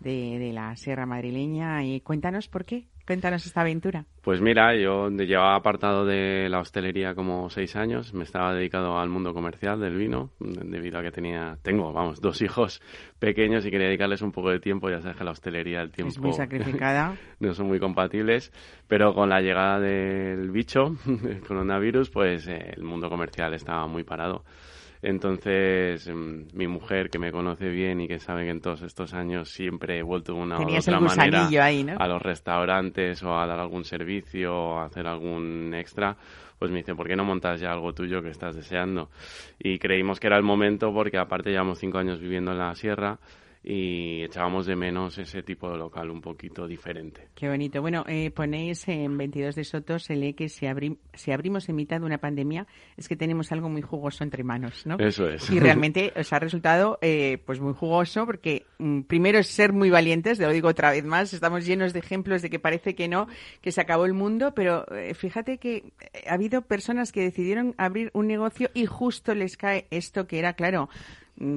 de, de la Sierra Madrileña. Y cuéntanos por qué. Cuéntanos esta aventura. Pues mira, yo llevaba apartado de la hostelería como seis años, me estaba dedicado al mundo comercial del vino, debido a que tenía, tengo, vamos, dos hijos pequeños y quería dedicarles un poco de tiempo, ya sabes que la hostelería, el tiempo... Es muy sacrificada. [laughs] no son muy compatibles, pero con la llegada del bicho, [laughs] el coronavirus, pues eh, el mundo comercial estaba muy parado. Entonces, em, mi mujer, que me conoce bien y que sabe que en todos estos años siempre he vuelto de una u otra manera a los restaurantes o a dar algún servicio o a hacer algún extra, pues me dice, ¿por qué no montas ya algo tuyo que estás deseando? Y creímos que era el momento porque aparte llevamos cinco años viviendo en la sierra y echábamos de menos ese tipo de local un poquito diferente. Qué bonito. Bueno, eh, ponéis en 22 de Soto, se lee que si, si abrimos en mitad de una pandemia es que tenemos algo muy jugoso entre manos, ¿no? Eso es. Y realmente os ha resultado eh, pues muy jugoso porque mm, primero es ser muy valientes, lo digo otra vez más, estamos llenos de ejemplos de que parece que no, que se acabó el mundo, pero eh, fíjate que ha habido personas que decidieron abrir un negocio y justo les cae esto que era, claro,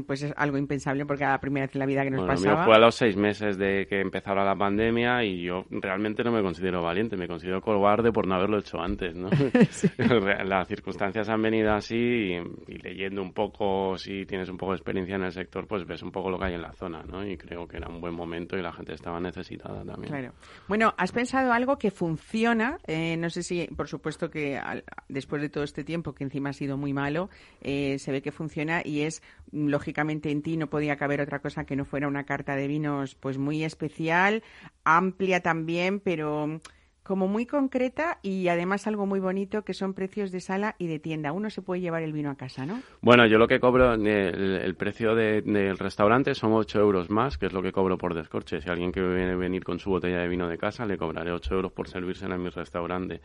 pues es algo impensable porque era la primera vez en la vida que nos bueno, pasaba. fue a los seis meses de que empezara la pandemia y yo realmente no me considero valiente, me considero cobarde por no haberlo hecho antes, ¿no? [laughs] [laughs] Las circunstancias han venido así y, leyendo un poco, si tienes un poco de experiencia en el sector, pues ves un poco lo que hay en la zona, ¿no? Y creo que era un buen momento y la gente estaba necesitada también. Claro. Bueno, has pensado algo que funciona, eh, no sé si, por supuesto que después de todo este tiempo, que encima ha sido muy malo, eh, se ve que funciona y es lógicamente en ti no podía caber otra cosa que no fuera una carta de vinos pues muy especial, amplia también, pero como muy concreta y además algo muy bonito que son precios de sala y de tienda. Uno se puede llevar el vino a casa, ¿no? Bueno, yo lo que cobro, el, el precio de- del restaurante son 8 euros más, que es lo que cobro por descorche. Si alguien quiere venir con su botella de vino de casa, le cobraré 8 euros por servírsela en mi restaurante.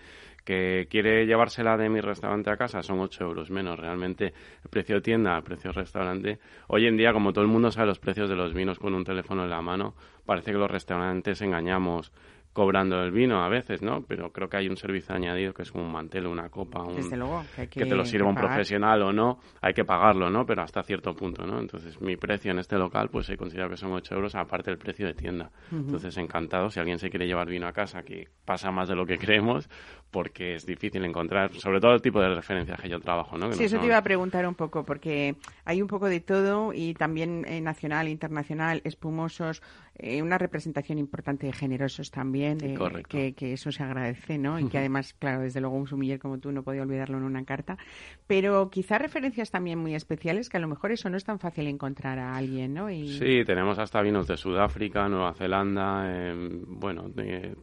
Que quiere llevársela de mi restaurante a casa, son 8 euros menos. Realmente el precio de tienda, el precio de restaurante. Hoy en día, como todo el mundo sabe los precios de los vinos con un teléfono en la mano, parece que los restaurantes engañamos cobrando el vino a veces, ¿no? Pero creo que hay un servicio añadido que es como un mantel, una copa, un, Desde luego, que te lo sirva un pagar. profesional o no, hay que pagarlo, ¿no? Pero hasta cierto punto, ¿no? Entonces, mi precio en este local, pues he considerado que son 8 euros, aparte del precio de tienda. Entonces, encantado. Si alguien se quiere llevar vino a casa, que pasa más de lo que [laughs] creemos, porque es difícil encontrar, sobre todo el tipo de referencias que yo trabajo, ¿no? Que Sí, no eso te iba a preguntar un poco, porque hay un poco de todo y también eh, nacional, internacional, espumosos, eh, una representación importante de generosos también, eh, Correcto. que, que eso se agradece, ¿no? Y que [laughs] además, claro, desde luego un sumiller como tú no podía olvidarlo en una carta. Pero quizá referencias también muy especiales, que a lo mejor eso no es tan fácil encontrar a alguien, ¿no? Y... Sí, tenemos hasta vinos de Sudáfrica, Nueva Zelanda, eh, bueno,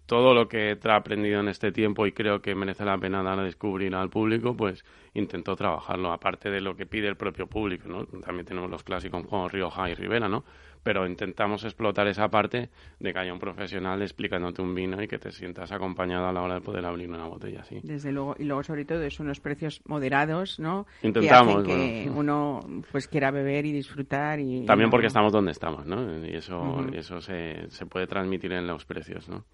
todo lo que he aprendido en este tiempo y creo que merece la pena dar a descubrir al público, pues intento trabajarlo, aparte de lo que pide el propio público, ¿no? También tenemos los clásicos como Rioja y Ribera, ¿no? Pero intentamos explotar esa parte de que haya un profesional explicándote un vino y que te sientas acompañado a la hora de poder abrir una botella así. Desde luego, y luego sobre todo es unos precios moderados, ¿no? Intentamos, que hacen que bueno. uno pues quiera beber y disfrutar y También y porque estamos donde estamos, ¿no? Y eso, eso se, se puede transmitir en los precios, ¿no?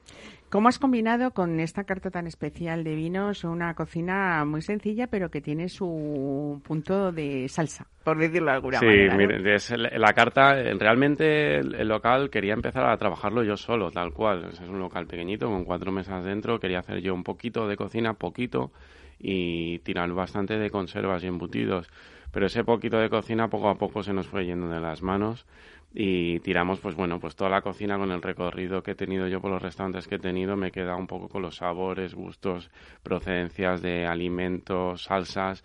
¿Cómo has combinado con esta carta tan especial de vinos una cocina muy sencilla, pero que tiene su punto de salsa, por decirlo de alguna Sí, manera? ¿no? mire, es la carta, eh, realmente el, local quería empezar a trabajarlo yo solo, tal cual. Es un local pequeñito con cuatro mesas dentro, quería hacer yo un poquito de cocina, poquito, y tirar bastante de conservas y embutidos. Pero ese poquito de cocina poco a poco se nos fue yendo de las manos y tiramos, pues bueno, pues toda la cocina con el recorrido que he tenido yo por los restaurantes que he tenido, me he quedado un poco con los sabores, gustos, procedencias de alimentos, salsas,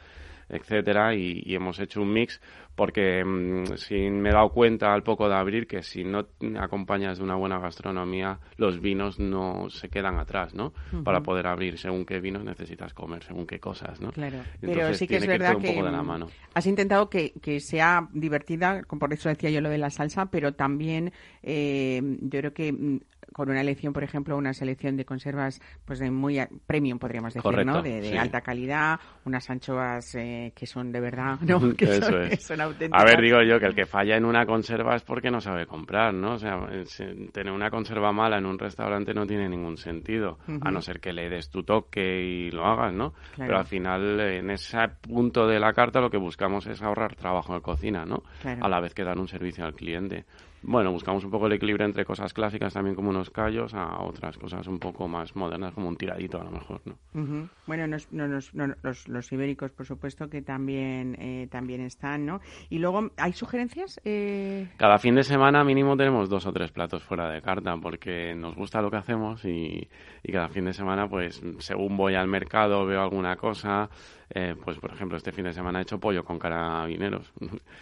etcétera y, y hemos hecho un mix porque mm, sí me he dado cuenta al poco de abrir que si no acompañas de una buena gastronomía los vinos no se quedan atrás no para poder abrir según qué vinos necesitas comer según qué cosas no Claro, pero sí que es verdad que la mm, mano. has intentado que, que sea divertida, como por eso decía yo lo de la salsa, pero también eh, yo creo que mm, con una elección, por ejemplo, una selección de conservas pues de muy premium, podríamos decir, Correcto, ¿no? De, de sí. alta calidad, unas anchoas eh, que son de verdad, ¿no? [laughs] Que Eso son, es. que son auténticas. A ver, digo yo que el que falla en una conserva es porque no sabe comprar, ¿no? O sea, es- eh, tener una conserva mala en un restaurante no tiene ningún sentido, a no ser que le des tu toque y lo hagas, ¿no? Claro. Pero al final, en ese punto de la carta, lo que buscamos es ahorrar trabajo de cocina, ¿no? Claro. A la vez que dar un servicio al cliente. Bueno, buscamos un poco el equilibrio entre cosas clásicas también como unos callos a otras cosas un poco más modernas como un tiradito a lo mejor, ¿no? Ujú. Bueno, nos- no, nos- no, los, los ibéricos, por supuesto, que también, eh, también están, ¿no? Y luego, ¿hay sugerencias? Eh, Cada fin de semana mínimo tenemos dos o tres platos fuera de carta porque nos gusta lo que hacemos y, y cada fin de semana pues según voy al mercado veo alguna cosa eh, pues por ejemplo este fin de semana he hecho pollo con carabineros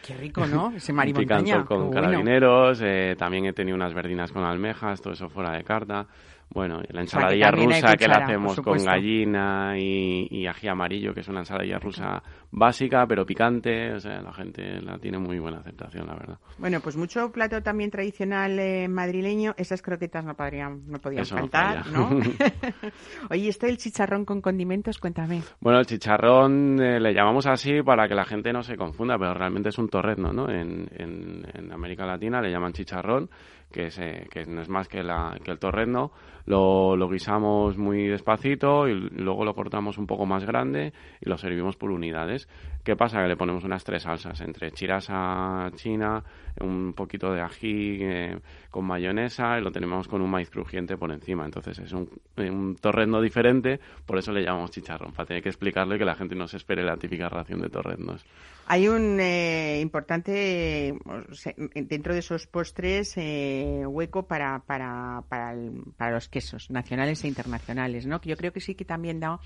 Qué rico, ¿no? [laughs] Ese mar y Un picantón montaña, con bueno. carabineros eh, también he tenido unas verdinas con almejas todo eso fuera de carta bueno, la sea, que ensaladilla rusa que la hacemos con gallina y, y ají amarillo, que es una ensaladilla rusa básica pero picante, o sea, la gente la tiene muy buena aceptación, la verdad. Bueno, pues mucho plato también tradicional eh, madrileño. Esas croquetas no podrían, no podían Eso no faltar, falla. ¿no? [laughs] [laughs] Oye, esto del chicharrón con condimentos, cuéntame. Bueno, el chicharrón eh, le llamamos así para que la gente no se confunda, pero realmente es un torrezno, ¿no? En, en- en América Latina le llaman chicharrón, que, es, que no es más que, la, que el torrezno. Lo, lo guisamos muy despacito y luego lo cortamos un poco más grande y lo servimos por unidades. ¿Qué pasa? Que le ponemos unas tres salsas, entre chirasa china, un poquito de ají eh, con mayonesa y lo tenemos con un maíz crujiente por encima. Entonces es un, un torrezno diferente, por eso le llamamos chicharrón, para tener que explicarle que la gente no se espere la típica ración de torreznos. Hay un eh, importante, eh, dentro de esos postres, eh, hueco para, para, para los quesos nacionales e internacionales, ¿no? Que yo creo que sí que también da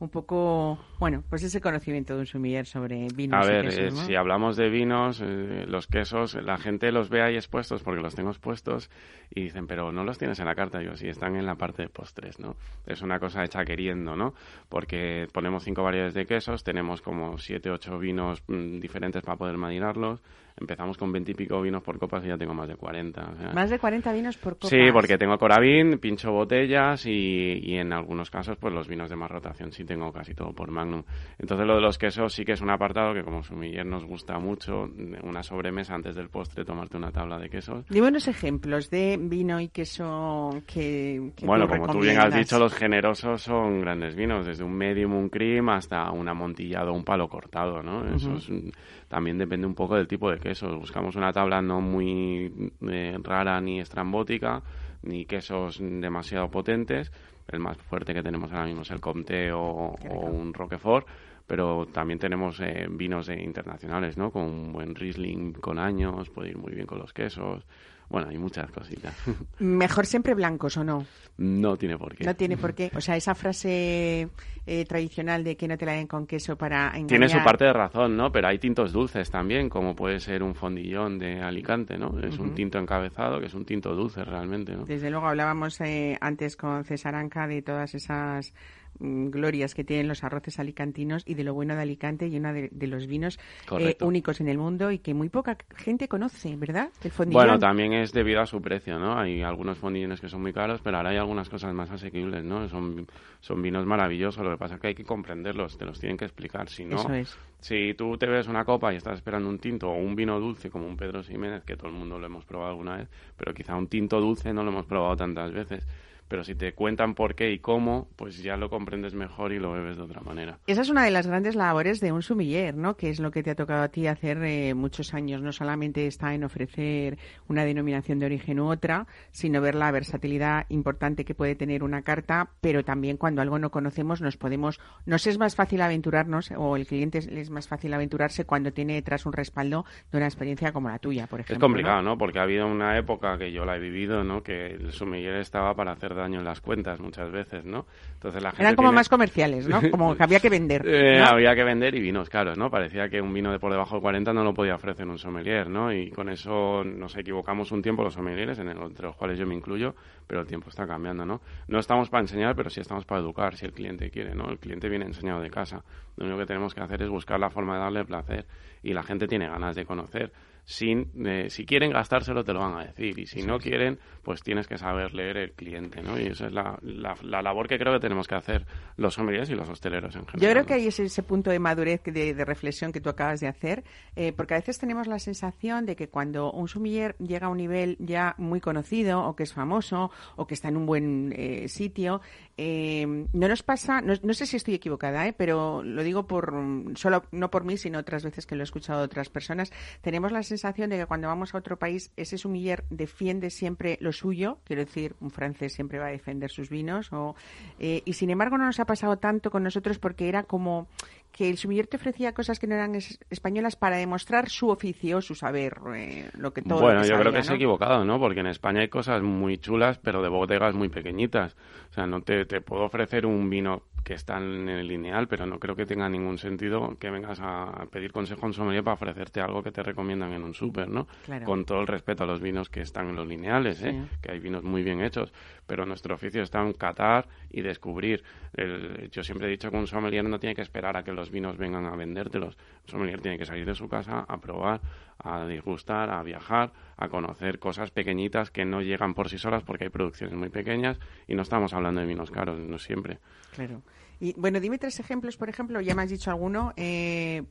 un poco, bueno, pues ese conocimiento de un sumiller sobre vinos A ver, y quesos, eh, si hablamos de vinos, eh, los quesos, la gente los ve ahí expuestos porque los tengo expuestos y dicen, pero no los tienes en la carta. Yo, sí, están en la parte de postres, ¿no? Es una cosa hecha queriendo, ¿no? Porque ponemos cinco variedades de quesos, tenemos como siete, ocho vinos mm, diferentes para poder marinarlos. Empezamos con veintipico vinos por copas y ya tengo más de 40. o sea, Más de 40 vinos por copa. Sí, porque tengo Coravin, pincho botellas y, y en algunos casos pues los vinos de más rotación sí tengo casi todo por Magnum. Entonces lo de los quesos sí que es un apartado que como sumiller nos gusta mucho, una sobremesa antes del postre tomarte una tabla de quesos. Dime unos ejemplos de vino y queso que, que Bueno, tú como tú bien has dicho, los generosos son grandes vinos, desde un medium, un cream, hasta un amontillado, un palo cortado, ¿no? Eso Ujú. es, mm, también depende un poco del tipo de quesos. Buscamos una tabla no muy eh, rara ni estrambótica, ni quesos demasiado potentes. El más fuerte que tenemos ahora mismo es el Comté o, o un Roquefort, pero también tenemos eh, vinos internacionales, ¿no? Con un buen Riesling con años, puede ir muy bien con los quesos. Bueno, hay muchas cositas. [laughs] Mejor siempre blancos o no. no tiene por qué. No tiene por qué. O sea, esa frase eh, tradicional de que no te la den con queso para engañar. Tiene su parte de razón, ¿no? Pero hay tintos dulces también, como puede ser un fondillón de Alicante, ¿no? Es un tinto encabezado, que es un tinto dulce realmente, ¿no? Desde luego hablábamos eh, antes con César Anca de todas esas glorias que tienen los arroces alicantinos y de lo bueno de Alicante y uno de, de los vinos eh, únicos en el mundo y que muy poca gente conoce, ¿verdad? El fondillón. Bueno, también es debido a su precio, ¿no? Hay algunos fondillones que son muy caros, pero ahora hay algunas cosas más asequibles, ¿no? Son, son vinos maravillosos, lo que pasa es que hay que comprenderlos, te los tienen que explicar, si no... Eso es. Si tú te ves una copa y estás esperando un tinto o un vino dulce como un Pedro Ximénez, que todo el mundo lo hemos probado alguna vez, pero quizá un tinto dulce no lo hemos probado tantas veces. Pero si te cuentan por qué y cómo, pues ya lo comprendes mejor y lo bebes de otra manera. Esa es una de las grandes labores de un sumiller, ¿no? Que es lo que te ha tocado a ti hacer eh, muchos años. No solamente está en ofrecer una denominación de origen u otra, sino ver la versatilidad importante que puede tener una carta, pero también cuando algo no conocemos nos podemos, nos es más fácil aventurarnos o el cliente es, más fácil aventurarse cuando tiene detrás un respaldo de una experiencia como la tuya, por ejemplo. Es complicado, ¿no? Porque ha habido una época que yo la he vivido, ¿no? Que el sumiller estaba para hacer daño en las cuentas muchas veces, ¿no? Entonces la gente Eran como tiene- más comerciales, ¿no? Como que había que vender. [laughs] Eh. Había que vender y vinos caros, ¿no? Parecía que un vino de por debajo de 40 no lo podía ofrecer un sommelier, ¿no? Y con eso nos equivocamos un tiempo los sommeliers, en el- entre los cuales yo me incluyo, pero el tiempo está cambiando, ¿no? No estamos para enseñar, pero sí estamos para educar, si el cliente quiere, ¿no? El cliente viene enseñado de casa. Lo único que tenemos que hacer es buscar la forma de darle placer y la gente tiene ganas de conocer. Sin, eh, si quieren gastárselo te lo van a decir. Y si no quieren pues tienes que saber leer el cliente ¿no? y esa es la, la, la labor que creo que tenemos que hacer los sommeliers y los hosteleros en general Yo creo que ahí es ese punto de madurez, que- de, de reflexión que tú acabas de hacer, eh, porque a veces tenemos la sensación de que cuando un sumiller llega a un nivel ya muy conocido, o que es famoso, o que está en un buen eh, sitio, eh, no nos pasa, no, no sé si estoy equivocada, eh, pero lo digo por solo no por mí, sino otras veces que lo he escuchado de otras personas, tenemos la sensación de que cuando vamos a otro país, ese sumiller defiende siempre lo suyo, quiero decir, un francés siempre va a defender sus vinos, o, eh, y sin embargo no nos ha pasado tanto con nosotros porque era como que el sumiller te ofrecía cosas que no eran es- españolas para demostrar su oficio, su saber, eh, lo que todo lo Bueno, que yo creo que es ¿no? equivocado, ¿no? Porque en España hay cosas muy chulas, pero de bodegas muy pequeñitas. O sea, no te, te puedo ofrecer un vino que está en el lineal, pero no creo que tenga ningún sentido que vengas a pedir consejo a un sommelier para ofrecerte algo que te recomiendan en un súper, ¿no? Claro. Con todo el respeto a los vinos que están en los lineales, ¿eh? Sí. Que hay vinos muy bien hechos, pero nuestro oficio está en catar y descubrir. El- yo siempre he dicho que un sommelier no tiene que esperar a que los vinos vengan a vendértelos. Un sommelier tiene que salir de su casa a probar, a disgustar, a viajar, a conocer cosas pequeñitas que no llegan por sí solas porque hay producciones muy pequeñas y no estamos hablando de vinos caros, no siempre. Claro. Y bueno, dime tres ejemplos, por ejemplo, ya me has dicho alguno, eh,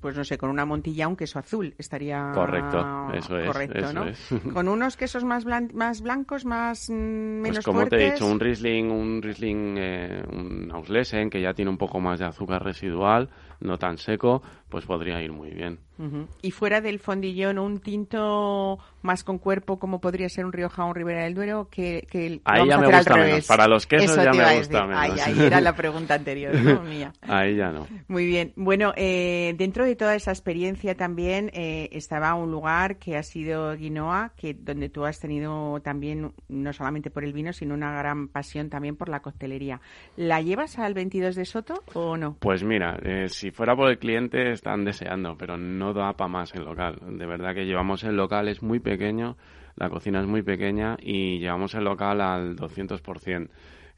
pues no sé, con una montilla, un queso azul, estaría Correcto, eso es, correcto, eso ¿no? es. [laughs] Con unos quesos más, blan- más blancos, más mm, menos Pues como fuertes. te he dicho, un Riesling, un Riesling, eh, un Auslesen que ya tiene un poco más de azúcar residual, no tan seco, pues podría ir muy bien. Ujú. Y fuera del fondillón, un tinto más con cuerpo, como podría ser un Rioja o un Ribera del Duero, que, que el- Ahí ya a me gusta menos. Para los quesos Eso ya me gusta menos. ahí era la [laughs] pregunta anterior, ¿no? mía. Ahí ya no. Muy bien. Bueno, eh, dentro de toda esa experiencia también eh, estaba un lugar que ha sido Guinoa, que donde tú has tenido también, no solamente por el vino, sino una gran pasión también por la coctelería. ¿La llevas al 22 de Soto o no? Pues mira, eh, si fuera por el cliente están deseando, pero no da para más el local. De verdad que llevamos el local, es muy pequeño, la cocina es muy pequeña y llevamos el local al 200%,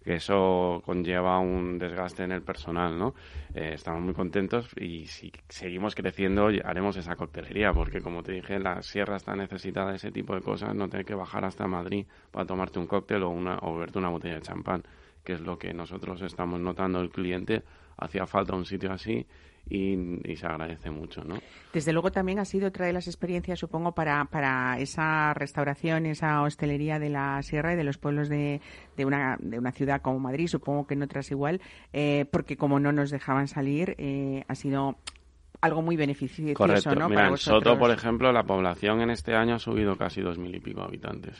que eso conlleva un desgaste en el personal, ¿no? Eh, estamos muy contentos y si seguimos creciendo haremos esa coctelería, porque como te dije, la sierra está necesitada de ese tipo de cosas, no tener que bajar hasta Madrid para tomarte un cóctel o, una, o beberte una botella de champán, que es lo que nosotros estamos notando el cliente hacía falta un sitio así y, y se agradece mucho, ¿no? Desde luego también ha sido otra de las experiencias, supongo, para, para esa restauración, esa hostelería de la sierra y de los pueblos de, de, una, de una ciudad como Madrid, supongo que en otras igual, eh, porque como no nos dejaban salir, eh, ha sido algo muy beneficioso, Correcto. ¿no? Mira, para en Soto, por ejemplo, la población en este año ha subido casi dos mil y pico habitantes,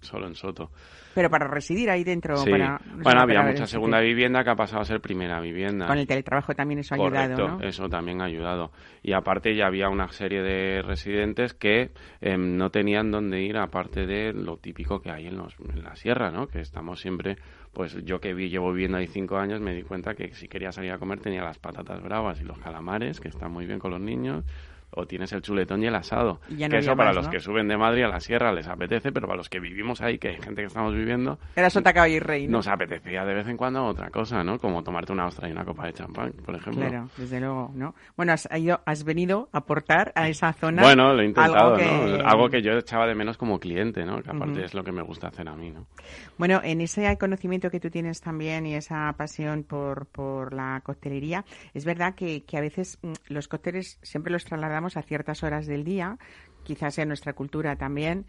solo en Soto. Pero para residir ahí dentro, Sí. para... Bueno, había mucha segunda sitio. vivienda que ha pasado a ser primera vivienda. Con el teletrabajo también eso ha Correcto, ayudado, ¿no? eso también ha ayudado. Y aparte ya había una serie de residentes que em, no tenían dónde ir aparte de lo típico que hay en, los, en la sierra, ¿no? Que estamos siempre, pues yo que vi, llevo viviendo ahí cinco años, me di cuenta que si quería salir a comer tenía las patatas bravas y los calamares, que están muy bien con los niños, o tienes el chuletón y el asado. Y ya no que eso para más, los ¿no? que suben de Madrid a la sierra les apetece, pero para los que vivimos ahí, que hay gente que estamos viviendo, Era Sota Caballo y Rey, ¿no? nos apetecía de vez en cuando otra cosa, ¿no? Como tomarte una ostra y una copa de champán, por ejemplo. Claro, desde luego, ¿no? Bueno, has, ido, has venido a aportar a esa zona Bueno, lo he intentado, algo que... ¿no? Algo que yo echaba de menos como cliente, ¿no? Que aparte es lo que me gusta hacer a mí, ¿no? Bueno, en ese conocimiento que tú tienes también y esa pasión por, por la coctelería, es verdad que, que a veces mm, los cócteles siempre los trasladamos a ciertas horas del día, quizás sea nuestra cultura también.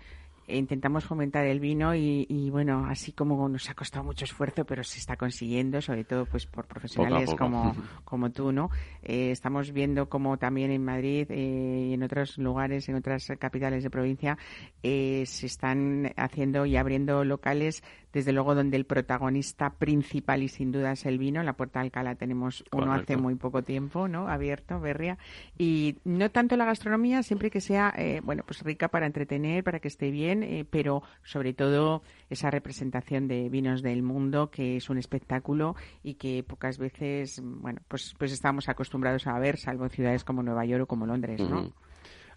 e intentamos fomentar el vino y, y, bueno, así como nos ha costado mucho esfuerzo, pero se está consiguiendo, sobre todo pues por profesionales poco. como, como tú, ¿no? Eh, estamos viendo como también en Madrid eh, y en otros lugares, en otras capitales de provincia, eh, se están haciendo y abriendo locales, desde luego donde el protagonista principal y sin duda es el vino. En la Puerta de Alcalá tenemos uno hace muy poco tiempo, ¿no? Abierto, Berria. Y no tanto la gastronomía, siempre que sea, eh, bueno, pues rica para entretener, para que esté bien, eh, pero sobre todo esa representación de vinos del mundo, que es un espectáculo y que pocas veces, bueno, pues, pues estamos acostumbrados a ver, salvo en ciudades como Nueva York o como Londres, ¿no?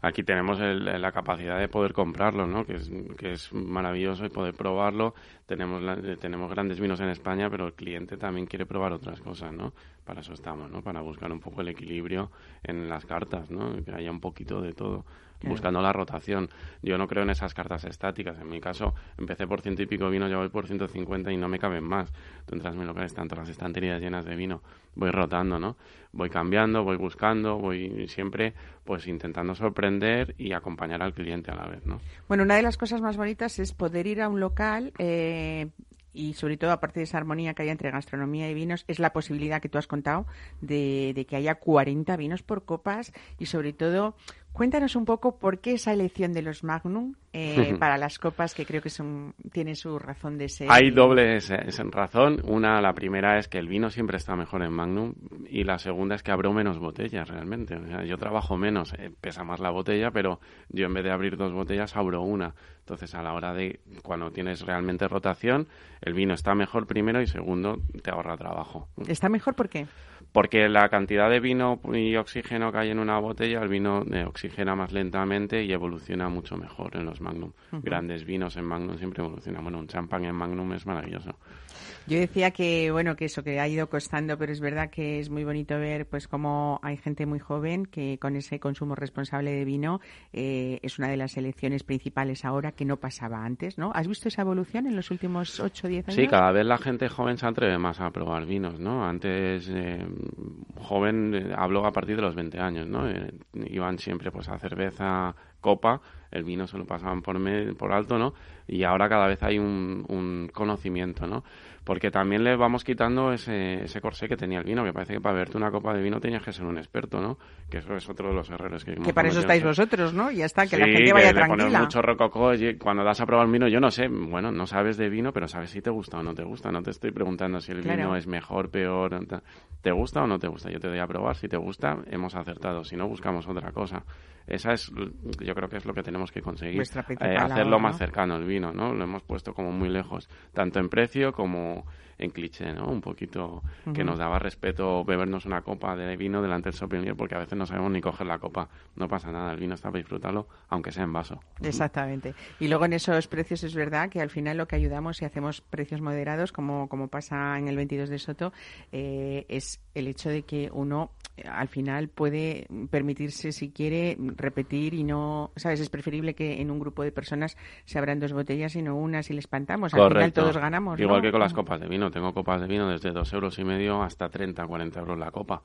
Aquí tenemos el- la capacidad de poder comprarlo, ¿no? Que es, que es maravilloso y poder probarlo. Tenemos, la- tenemos grandes vinos en España, pero el cliente también quiere probar otras cosas, ¿no? Para eso estamos, ¿no? Para buscar un poco el equilibrio en las cartas, ¿no? Que haya un poquito de todo. Claro. Buscando la rotación. Yo no creo en esas cartas estáticas. En mi caso, empecé por ciento y pico vinos, ya voy por 150 y no me caben más. Tú entras en mi local, están todas las estanterías llenas de vino. Voy rotando, ¿no? Voy cambiando, voy buscando, voy siempre pues intentando sorprender y acompañar al cliente a la vez, ¿no? Bueno, una de las cosas más bonitas es poder ir a un local eh, y sobre todo, aparte de esa armonía que hay entre gastronomía y vinos, es la posibilidad que tú has contado de, de que haya 40 vinos por copas y sobre todo, cuéntanos un poco por qué esa elección de los Magnum eh, para las copas que creo que son tiene su razón de ser. Hay dobles eh, razón. Una, la primera es que el vino siempre está mejor en Magnum y la segunda es que abro menos botellas realmente. O sea, yo trabajo menos, eh, pesa más la botella, pero yo en vez de abrir dos botellas abro una. Entonces a la hora de cuando tienes realmente rotación, el vino está mejor primero y segundo te ahorra trabajo. ¿Está mejor por qué? Porque la cantidad de vino y oxígeno que hay en una botella, el vino eh, oxigena más lentamente y evoluciona mucho mejor en los Magnum. Grandes vinos en Magnum siempre evolucionan. Bueno, un champán en Magnum es maravilloso. Yo decía que, bueno, que eso, que ha ido costando, pero es verdad que es muy bonito ver, pues, cómo hay gente muy joven que con ese consumo responsable de vino eh, es una de las elecciones principales ahora que no pasaba antes, ¿no? ¿Has visto esa evolución en los últimos 8 o 10 años? Sí, cada vez la gente joven se atreve más a probar vinos, ¿no? Antes, eh, joven, eh, hablo a partir de los 20 años, ¿no? Eh, iban siempre pues a cerveza copa, el vino se lo pasaban por, por alto, ¿no? Y ahora cada vez hay un, un conocimiento, ¿no? porque también le vamos quitando ese, ese corsé que tenía el vino, que parece que para verte una copa de vino tenías que ser un experto, ¿no? Que eso es otro de los errores que Que para eso estáis vosotros, ¿no? Y ya está, que la gente vaya que tranquila. Le mucho rococó, cuando das a probar el vino, yo no sé, bueno, no sabes de vino, pero sabes si te gusta o no te gusta. No te estoy preguntando si el vino es mejor, peor, ¿te gusta o no te gusta? Yo te doy a probar, si te gusta, hemos acertado, si no, buscamos otra cosa. Esa es, yo creo que es lo que tenemos que conseguir, eh, hacerlo más cercano el vino, ¿no? Lo hemos puesto como muy lejos, tanto en precio como en cliché, ¿no? Un poquito que nos daba respeto bebernos una copa de vino delante del sommelier porque a veces no sabemos ni coger la copa. No pasa nada, el vino está para disfrutarlo, aunque sea en vaso. Exactamente. Y luego en esos precios es verdad que al final lo que ayudamos si hacemos precios moderados, como, como pasa en el 22 de Soto, eh, es el hecho de que uno eh, al final puede permitirse, si quiere, repetir y no, ¿sabes? Es preferible que en un grupo de personas se abran dos botellas y no una si les espantamos. Al final todos ganamos. Igual que con las copas de vino. Tengo copas de vino desde dos euros y medio hasta 30, 40 euros la copa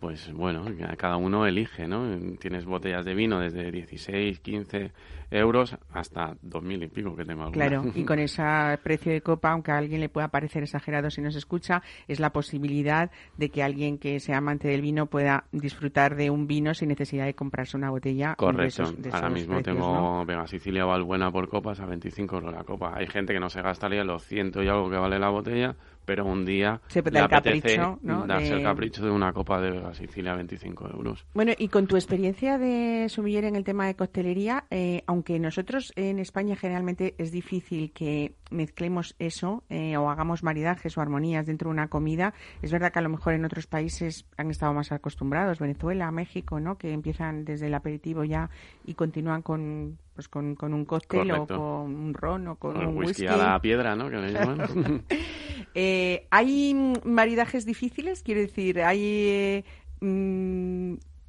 pues bueno, cada uno elige, ¿no? Tienes botellas de vino desde 16, 15 euros hasta 2.000 y pico que tengo Claro, y con [laughs] ese precio de copa, aunque a alguien le pueda parecer exagerado si no se escucha, es la posibilidad de que alguien que sea amante del vino pueda disfrutar de un vino sin necesidad de comprarse una botella. Correcto. Ahora mismo tengo Vega Sicilia Valbuena por copas a 25 euros la copa. Hay gente que no se gastaría los ciento y algo que vale la botella, pero un día se le apetece capricho, darse el capricho de una copa de Sicilia a 25 euros. Bueno, y con tu experiencia de sumiller en el tema de coctelería, eh, aunque nosotros en España generalmente es difícil que mezclemos eso eh, o hagamos maridajes o armonías dentro de una comida, es verdad que a lo mejor en otros países han estado más acostumbrados, Venezuela, México, ¿no? que empiezan desde el aperitivo ya y continúan con pues con, con un cóctel o con un ron o con un whisky. a la piedra, ¿no? Que le llaman. [laughs] eh, ¿Hay maridajes difíciles? Quiero decir, ¿hay eh,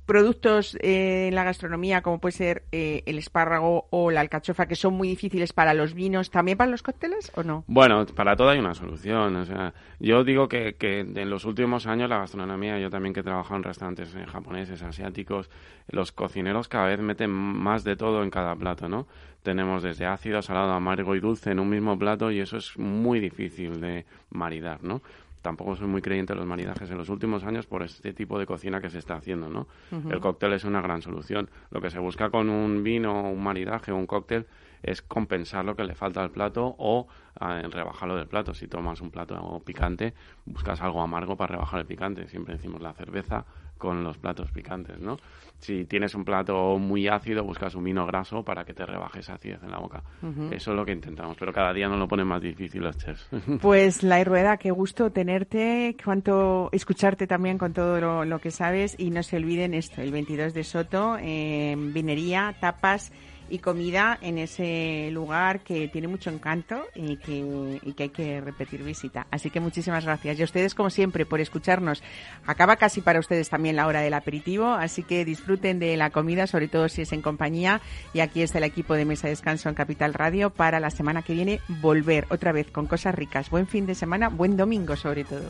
productos eh, en la gastronomía como puede ser eh, el espárrago o la alcachofa que son muy difíciles para los vinos, también para los cócteles o no? Bueno, para todo hay una solución. O sea, yo digo que, en los últimos años la gastronomía, yo también que he trabajado en restaurantes eh, japoneses, asiáticos, los cocineros cada vez meten más de todo en cada plato, ¿no? Tenemos desde ácido, salado, amargo y dulce en un mismo plato y eso es muy difícil de maridar, ¿no? Tampoco soy muy creyente de los maridajes en los últimos años por este tipo de cocina que se está haciendo, ¿no? El cóctel es una gran solución. Lo que se busca con un vino, un maridaje o un cóctel es compensar lo que le falta al plato o eh, rebajarlo del plato. Si tomas un plato picante, buscas algo amargo para rebajar el picante. Siempre decimos la cerveza con los platos picantes, ¿no? Si tienes un plato muy ácido, buscas un vino graso para que te rebajes esa acidez en la boca. Eso es lo que intentamos, pero cada día nos lo ponen más difícil los chefs. [laughs] Pues la Rueda, qué gusto tenerte, cuánto escucharte también con todo lo, que sabes y no se olviden esto, el 22 de Soto, en vinería, tapas y comida en ese lugar que tiene mucho encanto y que, hay que repetir visita. Así que muchísimas gracias. Y a ustedes, como siempre, por escucharnos. Acaba casi para ustedes también la hora del aperitivo, así que disfruten de la comida, sobre todo si es en compañía. Y aquí está el equipo de Mesa Descanso en Capital Radio para la semana que viene volver otra vez con cosas ricas. Buen fin de semana, buen domingo sobre todo.